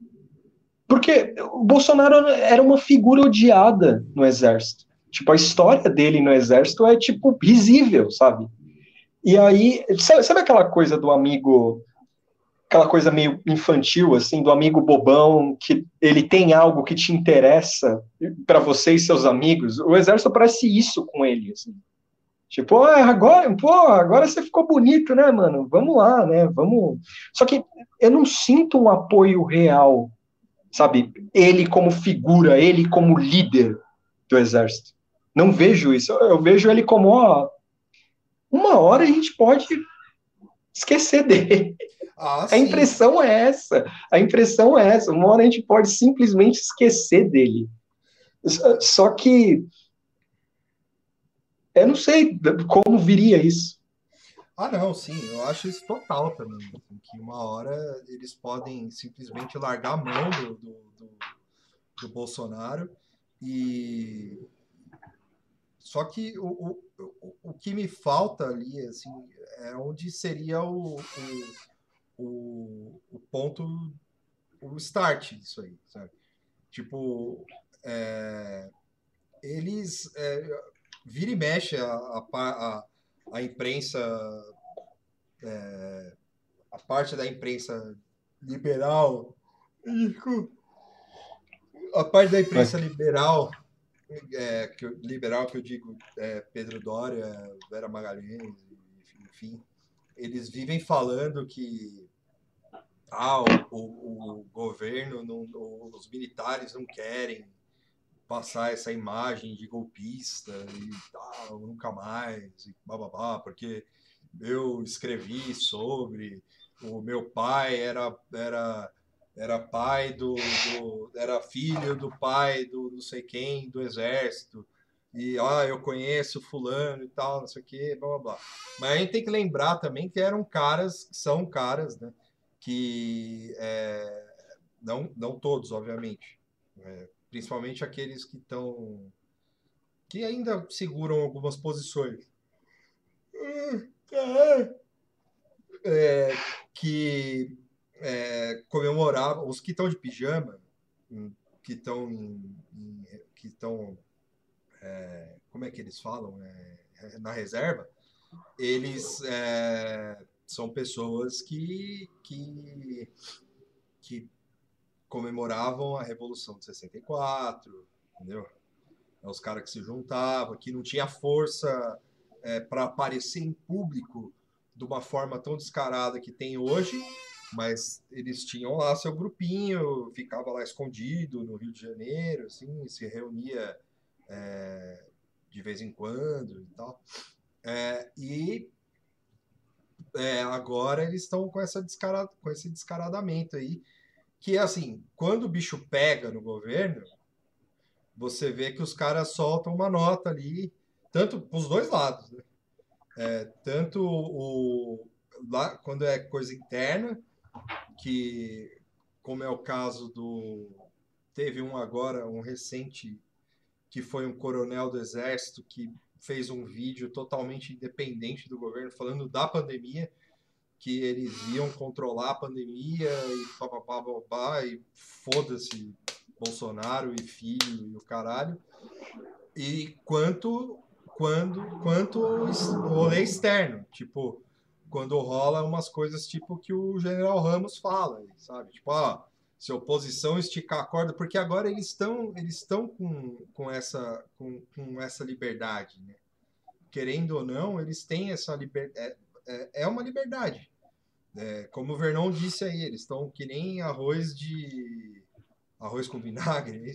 porque o Bolsonaro era uma figura odiada no exército. Tipo, a história dele no exército é, tipo, risível, sabe? E aí, sabe, aquela coisa do amigo aquela coisa meio infantil, assim, do amigo bobão, que ele tem algo que te interessa para você e seus amigos. O exército parece isso com ele, assim. Tipo, ah, agora, pô, agora você ficou bonito, né, mano? Vamos lá, né? Vamos. Só que eu não sinto um apoio real, sabe? Ele como figura, ele como líder do exército. Não vejo isso. Eu vejo ele como, ó, uma hora a gente pode esquecer dele. Ah, a impressão é essa. A impressão é essa. Uma hora a gente pode simplesmente esquecer dele. Só que eu não sei como viria isso. Ah, não, sim, eu acho isso total também. Assim, que uma hora eles podem simplesmente largar a mão do, do, do, do Bolsonaro e. Só que o, o, o que me falta ali, assim, é onde seria o, o o, o ponto, o start disso aí, sabe? Tipo, é, eles é, vira e mexe a, a, a, a imprensa, é, a parte da imprensa liberal, a parte da imprensa liberal, é, que liberal que eu digo, é, Pedro Doria, Vera Magalhães, enfim, eles vivem falando que ah, o, o, o governo, não, os militares não querem passar essa imagem de golpista e tal, nunca mais, e bababá, porque eu escrevi sobre o meu pai era era era pai do, do, era filho do pai do não sei quem do exército e ah, eu conheço fulano e tal, não sei o que, blá blá blá. Mas a gente tem que lembrar também que eram caras, são caras, né? Que é, não, não todos, obviamente, é, principalmente aqueles que estão que ainda seguram algumas posições. É, que é, comemoravam, os que estão de pijama, que estão que estão é, como é que eles falam, é, é, na reserva, eles é, são pessoas que, que, que comemoravam a Revolução de 64, entendeu? É os caras que se juntavam, que não tinha força é, para aparecer em público de uma forma tão descarada que tem hoje, mas eles tinham lá seu grupinho, ficava lá escondido no Rio de Janeiro, assim, se reunia é, de vez em quando e tal. É, e é, agora eles estão com, essa descarada, com esse descaradamento aí, que é assim, quando o bicho pega no governo, você vê que os caras soltam uma nota ali, tanto para os dois lados, né? É, tanto o, lá, quando é coisa interna, que como é o caso do teve um agora, um recente que foi um coronel do exército que fez um vídeo totalmente independente do governo falando da pandemia, que eles iam controlar a pandemia e papapá, papapá, e foda-se Bolsonaro e filho e o caralho. E quanto quando quanto o rolê externo, tipo, quando rola umas coisas tipo que o General Ramos fala, sabe? Tipo, ah, se a oposição esticar a corda, porque agora eles estão eles estão com, com, essa, com, com essa liberdade, né? Querendo ou não, eles têm essa liberdade. É, é, uma liberdade. É, como o Vernon disse aí, eles estão que nem arroz de. arroz com vinagre,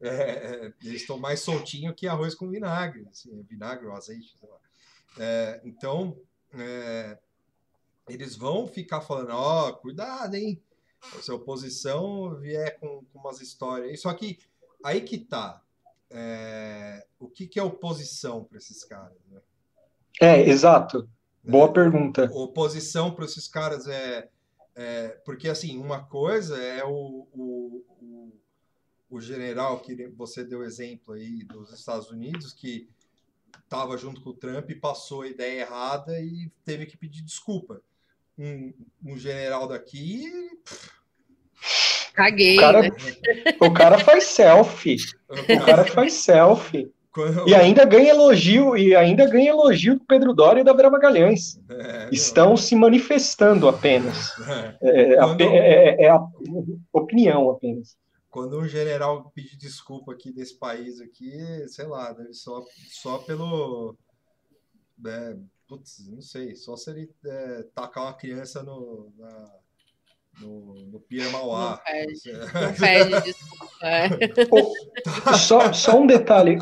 é, é, é eles estão mais soltinho que arroz com vinagre, assim, vinagre ou azeite, sei lá. Então, eles vão ficar falando: ó, oh, cuidado, hein? se a oposição vier com, com umas histórias. Só que aí que tá. É, o que, que é oposição para esses caras? Né? É, exato. Boa é, pergunta. Oposição para esses caras é, é, Porque, assim, uma coisa é o, o, o, o general que você deu exemplo aí dos Estados Unidos, que estava junto com o Trump e passou a ideia errada e teve que pedir desculpa um, um general daqui. Caguei. O cara, né? o cara faz selfie. O cara faz selfie. Quando... E ainda ganha elogio, e ainda ganha elogio do Pedro Doria e da Vera Magalhães. É, Estão se manifestando apenas. É, é Quando... é, é, é a opinião apenas. Quando um general pedir desculpa aqui desse país aqui, sei lá, deve só, só pelo. É, putz, não sei, só se ele é, tacar uma criança no, na, no, no Pier Mauá. Não pede, não pede desculpa. É. só, só um detalhe,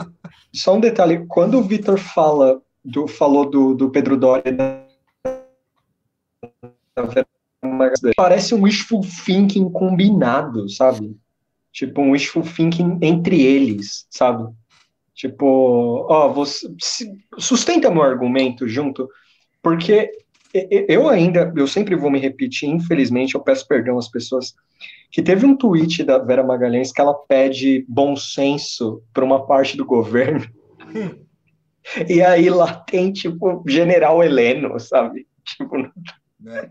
só um detalhe. Quando o Vitor fala do, falou do, do Pedro Doria parece um wishful thinking combinado, sabe? Tipo, um wishful thinking entre eles, sabe? Tipo, ó, você sustenta meu argumento junto, porque eu ainda, eu sempre vou me repetir, infelizmente, eu peço perdão às pessoas, que teve um tweet da Vera Magalhães que ela pede bom senso para uma parte do governo. e aí lá tem, tipo, General Heleno, sabe? Tipo, é.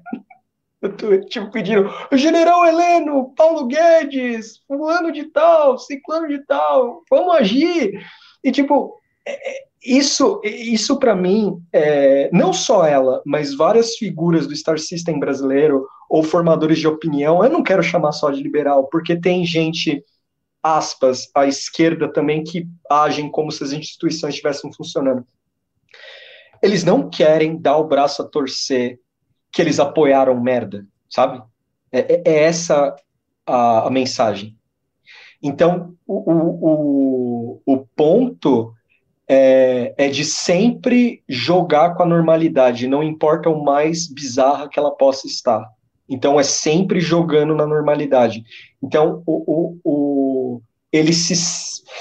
tipo, pedindo, General Heleno, Paulo Guedes, fulano de tal, ciclano de tal, vamos agir. E, tipo, é, é isso, isso para mim, é, não só ela, mas várias figuras do Star System brasileiro ou formadores de opinião, eu não quero chamar só de liberal, porque tem gente, aspas, à esquerda também, que agem como se as instituições estivessem funcionando. Eles não querem dar o braço a torcer que eles apoiaram merda, sabe? É, é, é essa a, a, mensagem. Então, o, o, o, o ponto é, é, de sempre jogar com a normalidade, não importa o mais bizarra que ela possa estar. Então, é sempre jogando na normalidade. Então, o, o, o eles se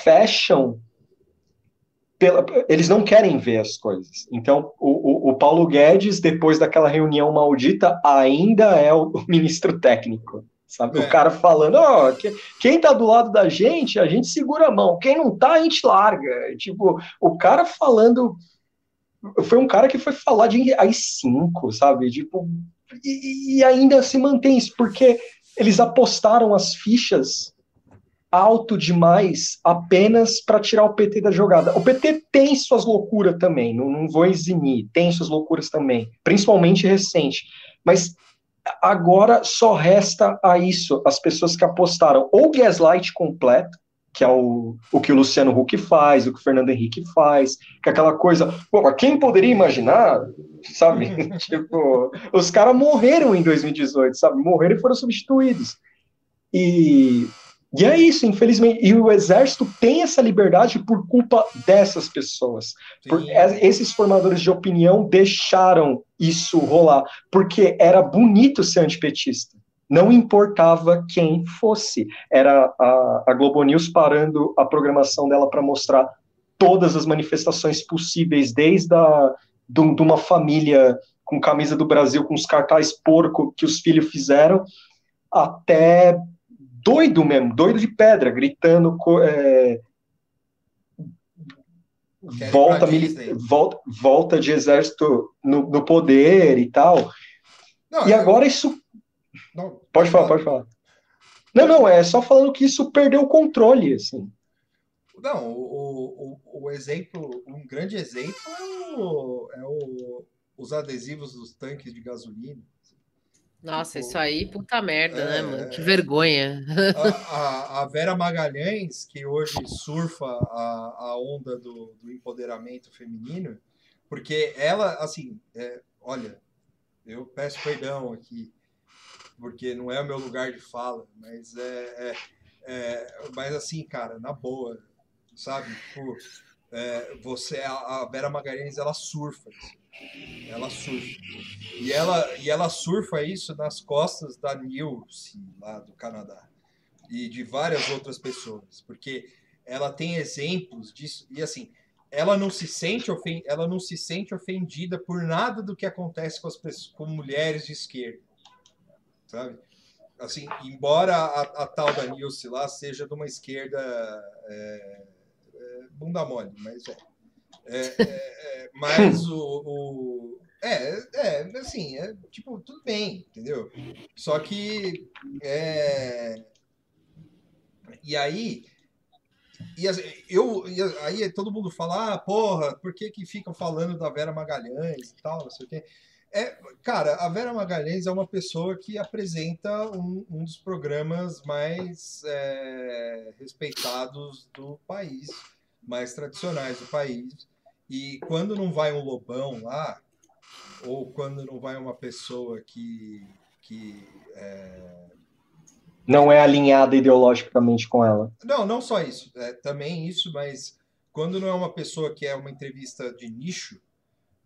fecham pela, eles não querem ver as coisas. Então, o, o, Paulo Guedes, depois daquela reunião maldita, ainda é o ministro técnico. Sabe? É. O cara falando, ó, oh, quem tá do lado da gente, a gente segura a mão. Quem não tá, a gente larga. Tipo, o cara falando. Foi um cara que foi falar de AI-5, sabe? Tipo, e, e ainda se mantém isso, porque eles apostaram as fichas alto demais apenas para tirar o PT da jogada. O PT tem suas loucuras também, não, não vou eximir, tem suas loucuras também, principalmente recente. Mas agora só resta a isso as pessoas que apostaram ou gaslight completo, que é o, o que o Luciano Huck faz, o que o Fernando Henrique faz, que é aquela coisa, pô, quem poderia imaginar, sabe? tipo, os caras morreram em 2018, sabe? Morreram e foram substituídos. E e é isso, infelizmente. E o exército tem essa liberdade por culpa dessas pessoas. Por, esses formadores de opinião deixaram isso rolar, porque era bonito ser antipetista. Não importava quem fosse. Era a, a Globo News parando a programação dela para mostrar todas as manifestações possíveis, desde a, de, de uma família com camisa do Brasil, com os cartazes porco que os filhos fizeram, até doido mesmo, doido de pedra, gritando. É, volta, volta, volta de exército no, no poder e tal. Não, e eu... agora isso. Não, pode falar, pode falar. Não, não, é só falando que isso perdeu o controle, assim. Não, o, o, o exemplo, um grande exemplo é, o, é o, os adesivos dos tanques de gasolina. Nossa, tipo, isso aí, puta merda, né, é, né, mano? Que vergonha. A, a, a, Vera Magalhães, que hoje surfa a, a onda do, do empoderamento feminino, porque ela, assim, é, olha, eu peço perdão aqui, porque não é o meu lugar de fala, mas é, é, é mas assim, cara, na boa, sabe? Tipo, é, você, a, a Vera Magalhães, ela surfa. Assim. Ela surfa. E ela, e ela surfa isso nas costas da Nilce, lá do Canadá. E de várias outras pessoas. Porque ela tem exemplos disso. E assim, ela não se sente, ofen ela não se sente ofendida por nada do que acontece com as pessoas, com mulheres de esquerda. Sabe? Assim, embora a, a tal da Nilce lá seja de uma esquerda é, é, bunda mole, mas é. É, é, é, mas o, o, É, é, assim, é, tipo, tudo bem, entendeu? Só que. É, e aí. e eu, aí todo mundo fala, ah, porra, por que, que ficam falando da Vera Magalhães e tal, não sei o quê. É, cara, a Vera Magalhães é uma pessoa que apresenta um, um dos programas mais é, respeitados do país, mais tradicionais do país. E quando não vai um lobão lá, ou quando não vai uma pessoa que, que é, não é alinhada ideologicamente com ela. Não, não só isso. É, também isso, mas quando não é uma pessoa que é uma entrevista de nicho,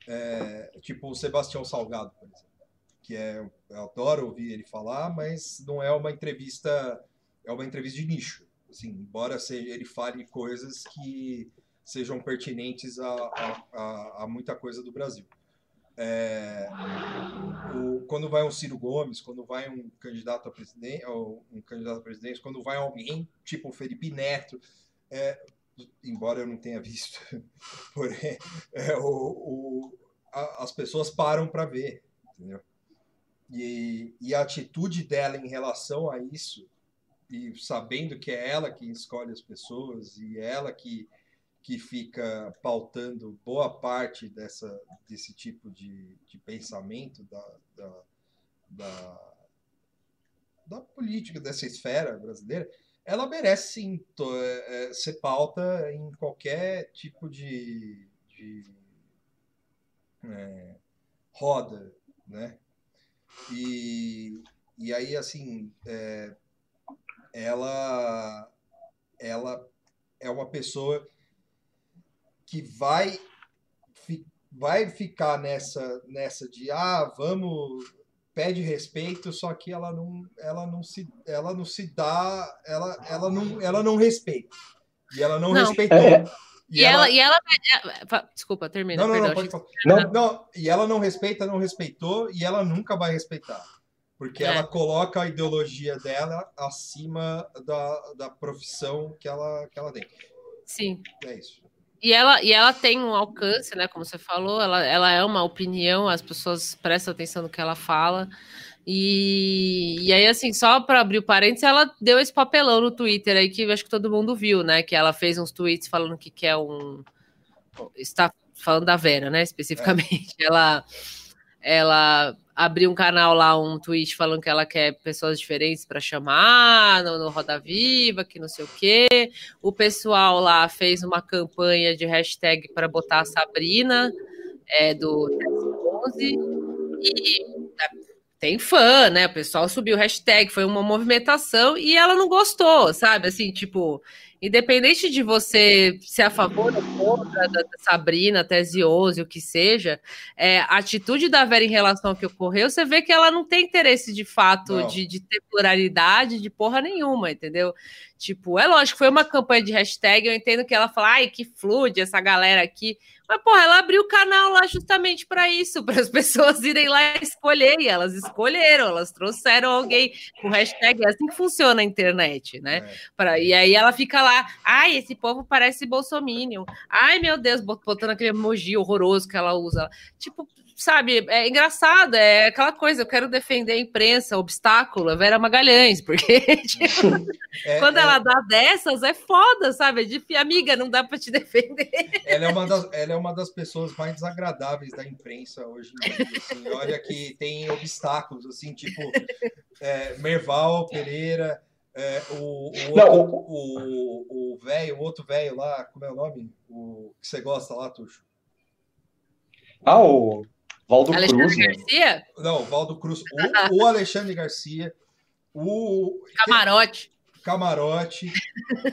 é, tipo o Sebastião Salgado, por exemplo, que é, eu adoro ouvir ele falar, mas não é uma entrevista, é uma entrevista de nicho. Assim, embora seja, ele fale coisas que sejam pertinentes a, a, a, a muita coisa do Brasil. É, o, quando vai um Ciro Gomes, quando vai um candidato a presidente, um candidato a presidente, quando vai alguém tipo o Felipe Neto, é, embora eu não tenha visto, porém, é, o, o, a, as pessoas param para ver, entendeu? E, e a atitude dela em relação a isso, e sabendo que é ela que escolhe as pessoas e ela que que fica pautando boa parte dessa, desse tipo de, de pensamento da, da, da, da política, dessa esfera brasileira, ela merece sim é, é, ser pauta em qualquer tipo de, de é, roda, né? E, e aí, assim, é, ela, ela é uma pessoa que vai, fi, vai ficar nessa, nessa de ah, vamos pede respeito, só que ela não, ela não se, ela não se dá, ela, ela não, ela não respeita. E ela não, não. respeitou. É. E, e, ela, ela, e ela. É, desculpa, termina. Não, não, não, pode não, não, e ela não respeita, não respeitou, e ela nunca vai respeitar. Porque é. ela coloca a ideologia dela acima da, da profissão que ela, que ela tem. Sim. É isso. E ela, e ela tem um alcance, né? Como você falou, ela, ela é uma opinião, as pessoas prestam atenção no que ela fala. E, e aí, assim, só para abrir o parênteses, ela deu esse papelão no Twitter aí que acho que todo mundo viu, né? Que ela fez uns tweets falando que quer um. Está falando da Vera, né? Especificamente. É. Ela, ela abriu um canal lá, um tweet falando que ela quer pessoas diferentes para chamar no, no, Roda Viva, que não sei o quê. O pessoal lá fez uma campanha de hashtag para botar a Sabrina é, do 11 e é, tem fã, né? O pessoal subiu hashtag, foi uma movimentação e ela não gostou, sabe? Assim, tipo, independente de você ser a favor ou contra da, Sabrina, Tese 11, o que seja, é, a atitude da Vera em relação ao que ocorreu, você vê que ela não tem interesse de fato de, de, ter pluralidade de porra nenhuma, entendeu? Tipo, é lógico, foi uma campanha de hashtag, eu entendo que ela fala, ai, que flude essa galera aqui. Mas, porra, ela abriu o canal lá justamente para isso, para as pessoas irem lá escolher, e elas escolheram, elas trouxeram alguém com hashtag, é assim que funciona a internet, né? É. Pra, e aí ela fica lá, ai, esse povo parece bolsominion, ai, meu Deus, botando aquele emoji horroroso que ela usa. Tipo, sabe, é engraçado, é aquela coisa, eu quero defender a imprensa, obstáculo, a Vera Magalhães, porque tipo, é, quando é, ela dá dessas, é foda, sabe? É de amiga, não dá para te defender. Ela é, uma das, ela é uma das pessoas mais desagradáveis da imprensa hoje em dia. Assim, olha que tem obstáculos, assim, tipo é, Merval Pereira. É, o, o, outro, o, o velho, o outro velho lá, como é o nome? O que você gosta lá, Tuxo? Ah, o Valdo Alexandre Cruz. Né? Garcia? Né? Não, Valdo Cruz. O, o Alexandre Garcia. O. Camarote. Camarote.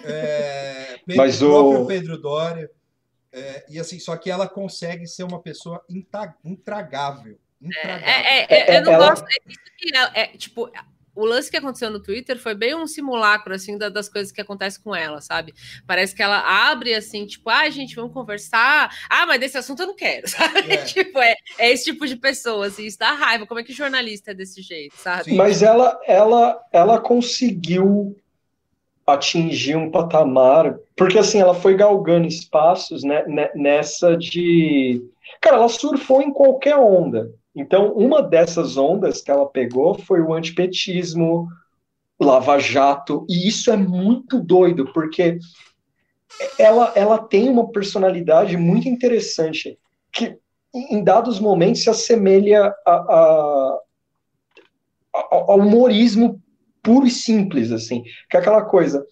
É, Pedro, Mas o próprio Pedro Dória. É, e assim, só que ela consegue ser uma pessoa intragável. intragável. É, é, é, eu não ela... gosto. É, tipo, o lance que aconteceu no Twitter foi bem um simulacro, assim, das coisas que acontecem com ela, sabe? Parece que ela abre, assim, tipo, ah, gente, vamos conversar. Ah, mas desse assunto eu não quero, sabe? É. tipo, é, é esse tipo de pessoa, assim, isso dá raiva. Como é que jornalista é desse jeito, sabe? Sim. Mas ela, ela, ela conseguiu atingir um patamar, porque, assim, ela foi galgando espaços, né, nessa de... Cara, ela surfou em qualquer onda, então, uma dessas ondas que ela pegou foi o antipetismo, Lava Jato, e isso é muito doido, porque ela, ela tem uma personalidade muito interessante, que em dados momentos se assemelha a, a, ao humorismo puro e simples, assim, que é aquela coisa,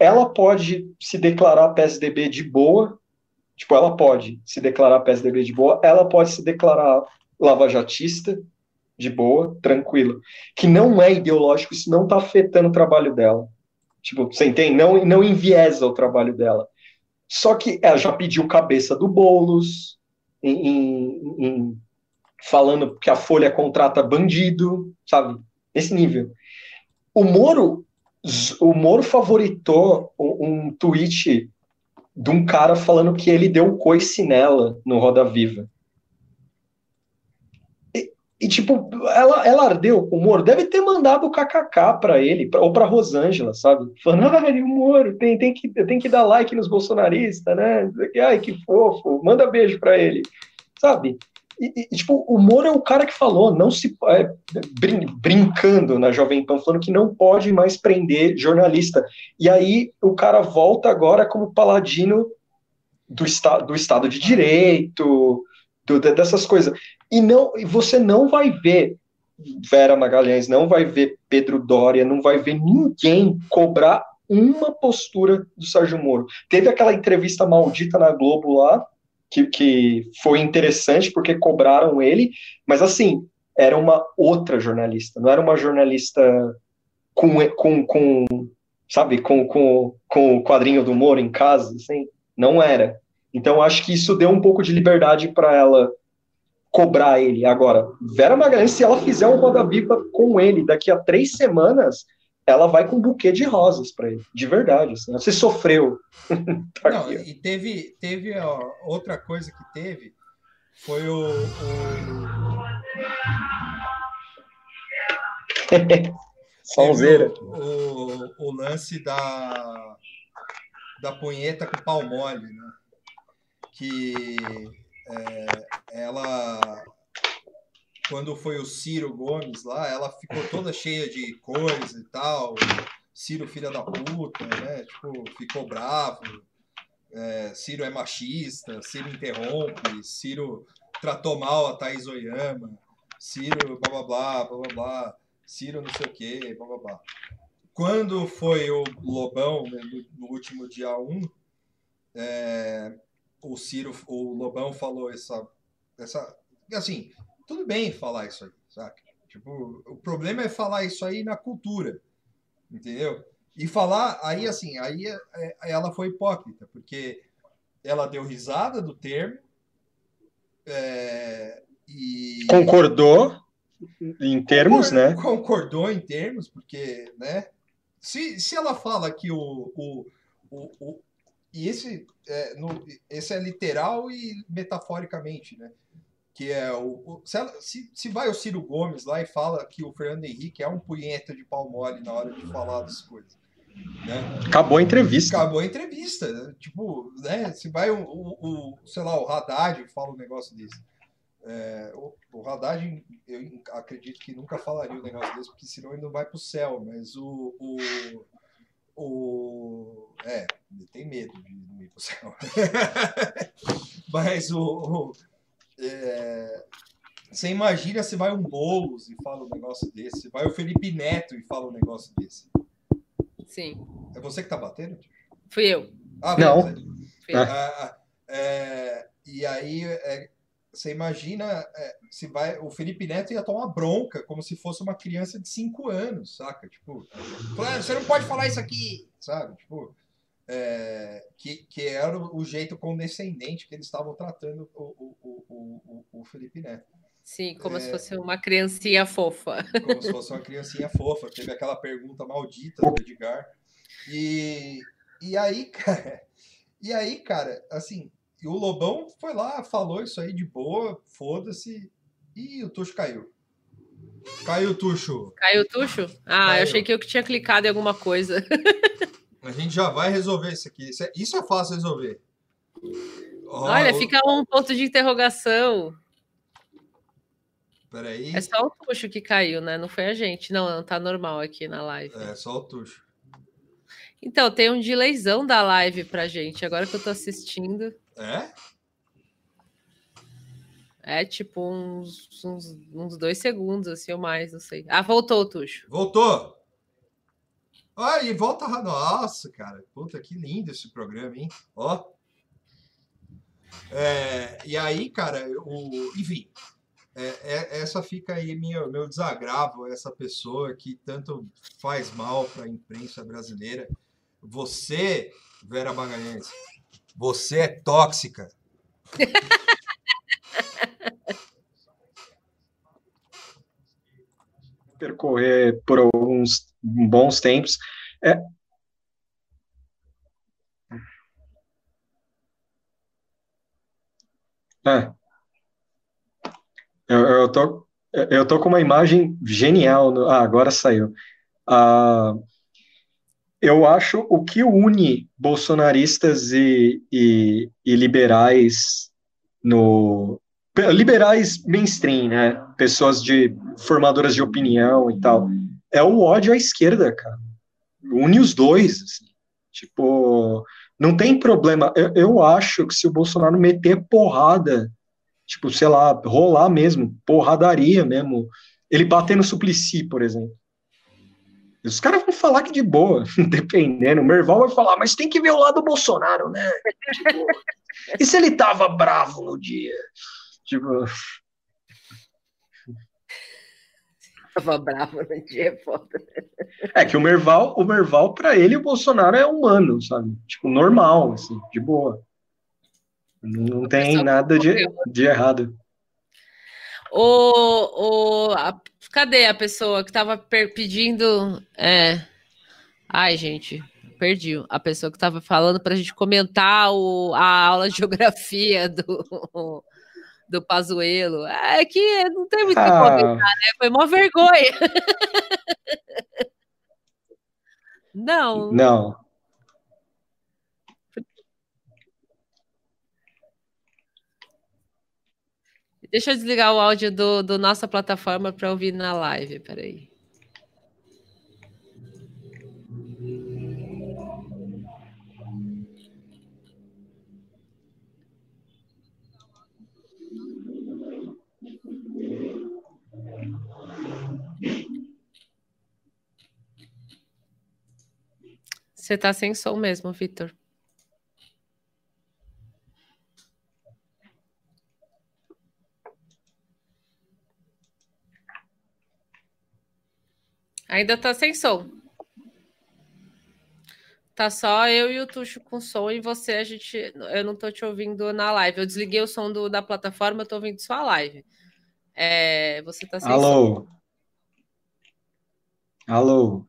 ela pode se declarar PSDB de boa, tipo, ela pode se declarar PSDB de boa, ela pode se declarar lavajatista de boa, tranquilo, que não é ideológico, isso não está afetando o trabalho dela. Tipo, você entende? Não, não enviesa o trabalho dela. Só que ela já pediu cabeça do Boulos, em, em, em, falando que a Folha contrata bandido, sabe? Nesse nível. O Moro, o Moro favoritou um, um tweet de um cara falando que ele deu coice nela no Roda Viva. E, tipo, ela, ela ardeu o Moro. Deve ter mandado o kkk pra ele, pra, ou pra Rosângela, sabe? Falando, ai, o Moro, tem, tem, que, tem que dar like nos bolsonaristas, né? Ai, que fofo, manda beijo pra ele, sabe? E, e, tipo, o Moro é o cara que falou, não se é, brin, brincando na Jovem Pan, falando que não pode mais prender jornalista. E aí o cara volta agora como paladino do, esta, do Estado de Direito, do, dessas coisas. E não, você não vai ver Vera Magalhães, não vai ver Pedro Doria, não vai ver ninguém cobrar uma postura do Sérgio Moro. Teve aquela entrevista maldita na Globo lá, que, que foi interessante porque cobraram ele, mas assim, era uma outra jornalista, não era uma jornalista com, com, com sabe, com, com, com o quadrinho do Moro em casa, assim, não era. Então acho que isso deu um pouco de liberdade para ela cobrar ele. Agora, Vera Magalhães, se ela fizer um Roda Viva com ele daqui a três semanas, ela vai com um buquê de rosas para ele, de verdade. Assim, você sofreu. tá Não, e teve, teve ó, outra coisa que teve foi o. o... Salzeira. O, o, o, lance da, da punheta com pau mole, né? Que é, ela quando foi o Ciro Gomes lá, ela ficou toda cheia de coisa e tal. Ciro, filha da puta, né? Tipo, ficou bravo. É, Ciro é machista, Ciro interrompe, Ciro tratou mal a Thaís Oyama, Ciro blá blá blá, blá blá Ciro não sei o que, blá blá blá. Quando foi o Lobão, né, no, no, último dia 1, é, o Ciro, o Lobão falou essa, essa. Assim, tudo bem falar isso aí, saca? Tipo, o problema é falar isso aí na cultura, entendeu? E falar, aí assim, aí é, é, ela foi hipócrita, porque ela deu risada do termo é, e... Concordou em termos, concordou, né? Concordou em termos, porque, né? Se, se ela fala que o, o, o e esse é, no, esse é literal e metaforicamente, né? Que é o. o se, se, vai o Ciro Gomes lá e fala que o Fernando Henrique é um punheta de pau mole na hora de falar das coisas. Né? Acabou a entrevista. Acabou a entrevista. Né? Tipo, né? Se vai o, o, o, sei lá, o Haddad fala um negócio desse. É, o, o Haddad, eu acredito que nunca falaria um negócio desse, porque senão ele não vai para o céu. Mas o, o, o. É, ele tem medo de não ir pro céu. Mas o. o é, você imagina se vai um Boulos e fala um negócio desse, vai o Felipe Neto e fala um negócio desse. Sim. É você que tá batendo? Fui eu. Ah, não. Ah, ah, é, e aí, é, você imagina é, se vai. O Felipe Neto ia tomar bronca, como se fosse uma criança de 5 anos, saca? Tipo, você não pode falar isso aqui, sabe? Tipo, é, que, que era o, jeito condescendente que eles estavam tratando o, o, o, o, Felipe Neto. Sim, como é, se fosse uma criancinha fofa. Como se fosse uma criancinha fofa. Teve aquela pergunta maldita do Edgar. E, e aí, cara. E aí, cara, assim, e o Lobão foi lá, falou isso aí de boa, foda-se, e o Tuxo caiu. Caiu o Tuxo. Caiu o Tuxo? Ah, caiu. eu achei que eu que tinha clicado em alguma coisa. A gente já vai resolver isso aqui. Isso é, isso é fácil resolver. Olha, o... fica um ponto de interrogação. Peraí. É só o Tuxo que caiu, né? Não foi a gente. Não, não tá normal aqui na live. É, só o Tuxo. Então, tem um delayzão da live pra gente, agora que eu tô assistindo. É? É tipo uns, uns, uns dois segundos, assim, ou mais, não sei. Ah, voltou, Tuxo. Voltou? Olha, e volta. Nossa, cara. Puta, que lindo esse programa, hein? Ó. É, e aí, cara, o, enfim, é, é, essa fica aí minha, meu desagravo, essa pessoa que tanto faz mal para a imprensa brasileira. Você, Vera Magalhães, você é tóxica. Percorrer por alguns bons tempos. É, É. Eu, eu tô, eu tô com uma imagem genial. No, ah, agora saiu. Ah, eu acho o que une bolsonaristas e, e, e liberais no liberais mainstream, né? Pessoas de formadoras de opinião e tal. É o ódio à esquerda, cara. Une os dois. Assim. Tipo, não tem problema. Eu, eu acho que se o Bolsonaro meter porrada, tipo, sei lá, rolar mesmo, porradaria mesmo, ele bater no Suplicy, por exemplo. Os caras vão falar que de boa, dependendo. O Merval vai falar, mas tem que ver o lado do Bolsonaro, né? Tipo, e se ele tava bravo no dia? Tipo, Tava bravo no dia, é foda. É que o Merval, o Merval, para ele, o Bolsonaro é humano, sabe? Tipo, normal, assim, de boa. Não tem nada de, de errado. O, o, a, cadê a pessoa que estava pedindo. É... Ai, gente, perdi. A pessoa que estava falando para a gente comentar o, a aula de geografia do, do Pazuelo. É que não tem muito o ah. que comentar, né? Foi uma vergonha. não. Não. Deixa eu desligar o áudio do, do nossa plataforma para ouvir na live. Peraí. Você tá sem som mesmo, Vitor. Ainda tá sem som. Tá só eu e o Tuxo com som e você, a gente. Eu não tô te ouvindo na live. Eu desliguei o som do, da plataforma, eu tô ouvindo só a live. É, você tá sem Alô? Som. Alô?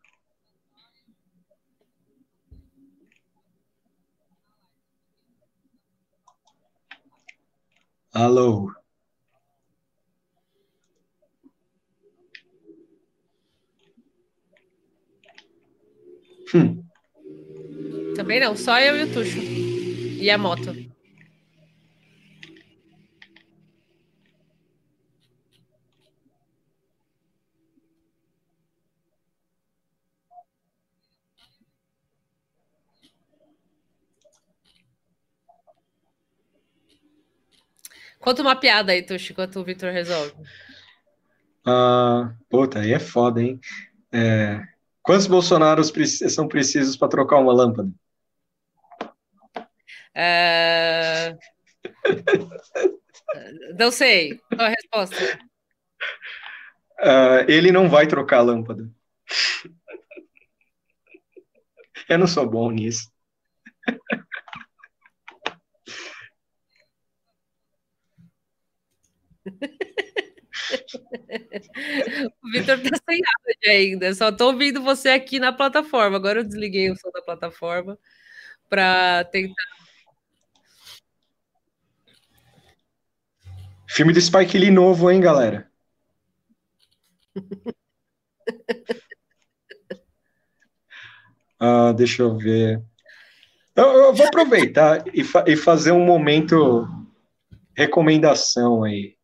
Alô? Hum. Também não, só eu e o Tuxo. E a moto. Conta uma piada aí, Tuxi, enquanto o Victor resolve. Ah, puta, aí é foda, hein? É, quantos Bolsonaros são precisos para trocar uma lâmpada? É... não sei. Qual a resposta? Uh, ele não vai trocar a lâmpada. Eu não sou bom nisso. o Vitor tá sem áudio ainda. Só tô ouvindo você aqui na plataforma. Agora eu desliguei o som da plataforma para tentar. Filme do Spike Lee novo, hein, galera? ah, deixa eu ver. Eu, eu vou aproveitar e, fa e fazer um momento recomendação aí.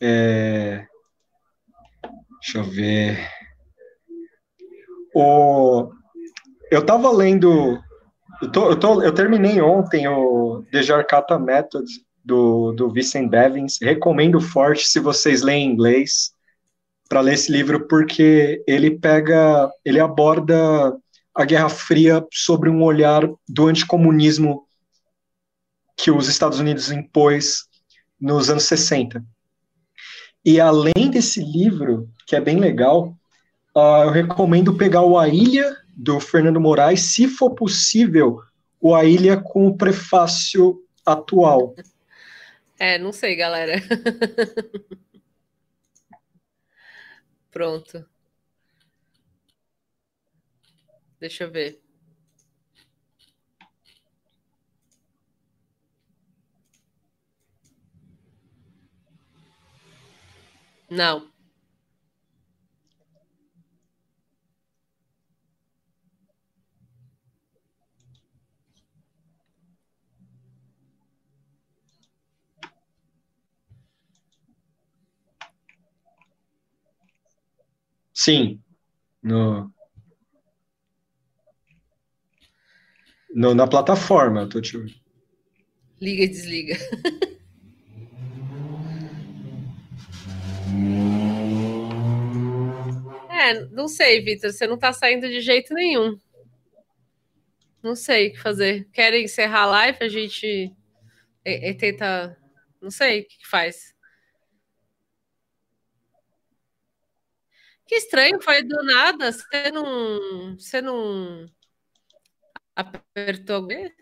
É, deixa eu ver. O, eu tava lendo. Eu, tô, eu, tô, eu terminei ontem o The Jarkata Method do, do Vincent Bevins. Recomendo forte se vocês leem inglês para ler esse livro, porque ele pega. Ele aborda a Guerra Fria sobre um olhar do anticomunismo que os Estados Unidos impôs nos anos 60. E além desse livro, que é bem legal, uh, eu recomendo pegar o A Ilha, do Fernando Moraes, se for possível, o A Ilha com o prefácio atual. É, não sei, galera. Pronto. Deixa eu ver. Não. Sim. No, no, na plataforma, tô te... Liga e desliga. É, não sei, Vitor. Você não tá saindo de jeito nenhum. Não sei o que fazer. Querem encerrar a live? A gente e, e tenta. Não sei o que, que faz. Que estranho, foi do nada. Você não. Você não. Apertou alguém?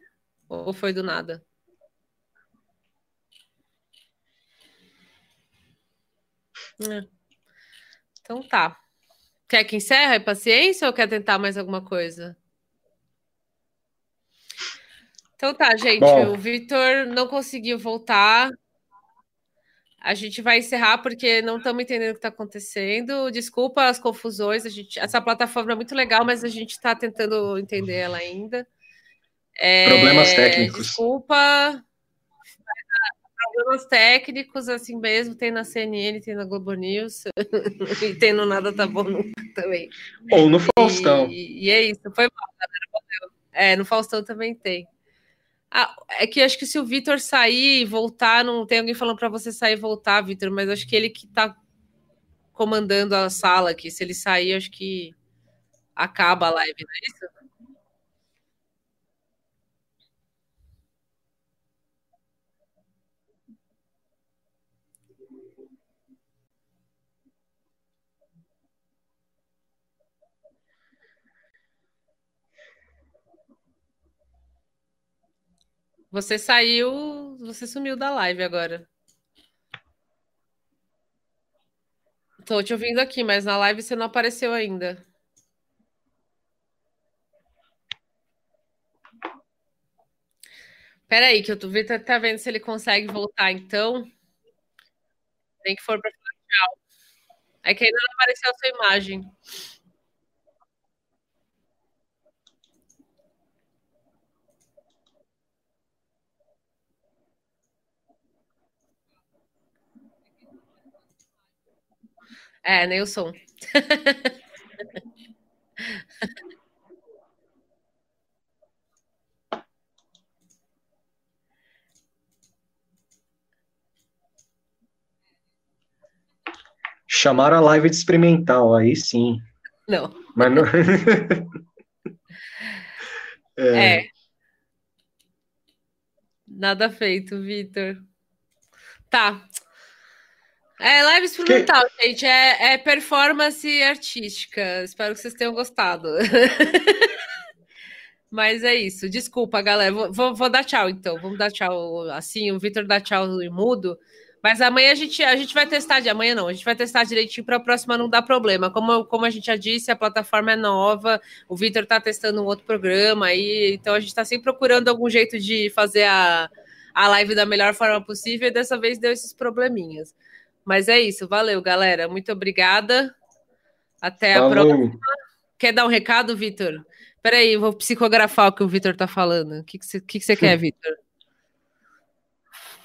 Ou foi do nada? É. Então tá. Quer que encerre a paciência ou quer tentar mais alguma coisa? Então tá, gente. Bom. O Vitor não conseguiu voltar. A gente vai encerrar porque não estamos entendendo o que está acontecendo. Desculpa as confusões. A gente, essa plataforma é muito legal, mas a gente está tentando entender ela ainda. É, Problemas técnicos. Desculpa problemas técnicos, assim mesmo, tem na CNN, tem na Globo News, e tem no Nada Tá Bom Nunca também. Ou no Faustão. E, e é isso, foi mal, É, no Faustão também tem. Ah, é que acho que se o Vitor sair e voltar, não tem alguém falando para você sair e voltar, Vitor, mas acho que ele que tá comandando a sala aqui. Se ele sair, acho que acaba a live, não é isso? Você saiu, você sumiu da live agora. Tô te ouvindo aqui, mas na live você não apareceu ainda. Peraí, que eu tô vendo, tá vendo se ele consegue voltar, então. Nem que for para falar tchau. É que ainda não apareceu a sua imagem. É, Nelson. Chamaram a live de experimental, aí sim. Não. Mas não. é. é. Nada feito, Vitor. Tá. É live experimental, que... gente. É, é, performance artística. Espero que vocês tenham gostado. Mas é isso. Desculpa, galera. Vou, vou, vou, dar tchau, então. Vamos dar tchau assim. O Vitor dá tchau e mudo. Mas amanhã a gente, a gente vai testar. De amanhã não. A gente vai testar direitinho para a próxima não dar problema. Como, como a gente já disse, a plataforma é nova. O Vitor está testando um outro programa aí. Então a gente está sempre procurando algum jeito de fazer a, a live da melhor forma possível. E dessa vez deu esses probleminhas. Mas é isso, valeu, galera. Muito obrigada. Até a próxima. Quer dar um recado, Vitor? Peraí, vou psicografar o que o Vitor está falando. O que, que, você, que, que você quer, Vitor?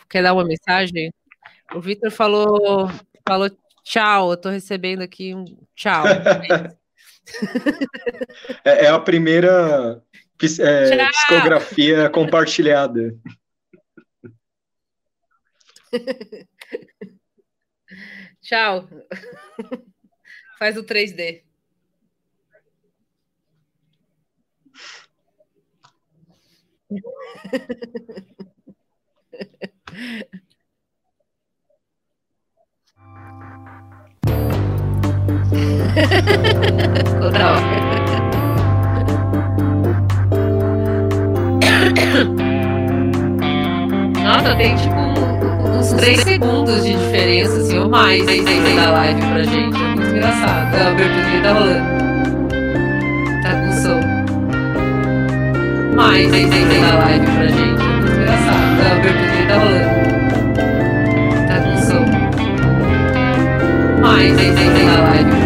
Quer dar uma mensagem? O Vitor falou, falou tchau. Eu estou recebendo aqui um tchau. É, é a primeira é, discografia compartilhada. Tchau. Faz o 3D. Ficou da hora. Nossa, tem tipo uns 3 segundos de diferença, assim, ou mais da live pra gente. É muito engraçado. A abertura tá rolando. Tá com som. Mais da live pra gente. É muito engraçado. A abertura tá rolando. Tá com som. Mais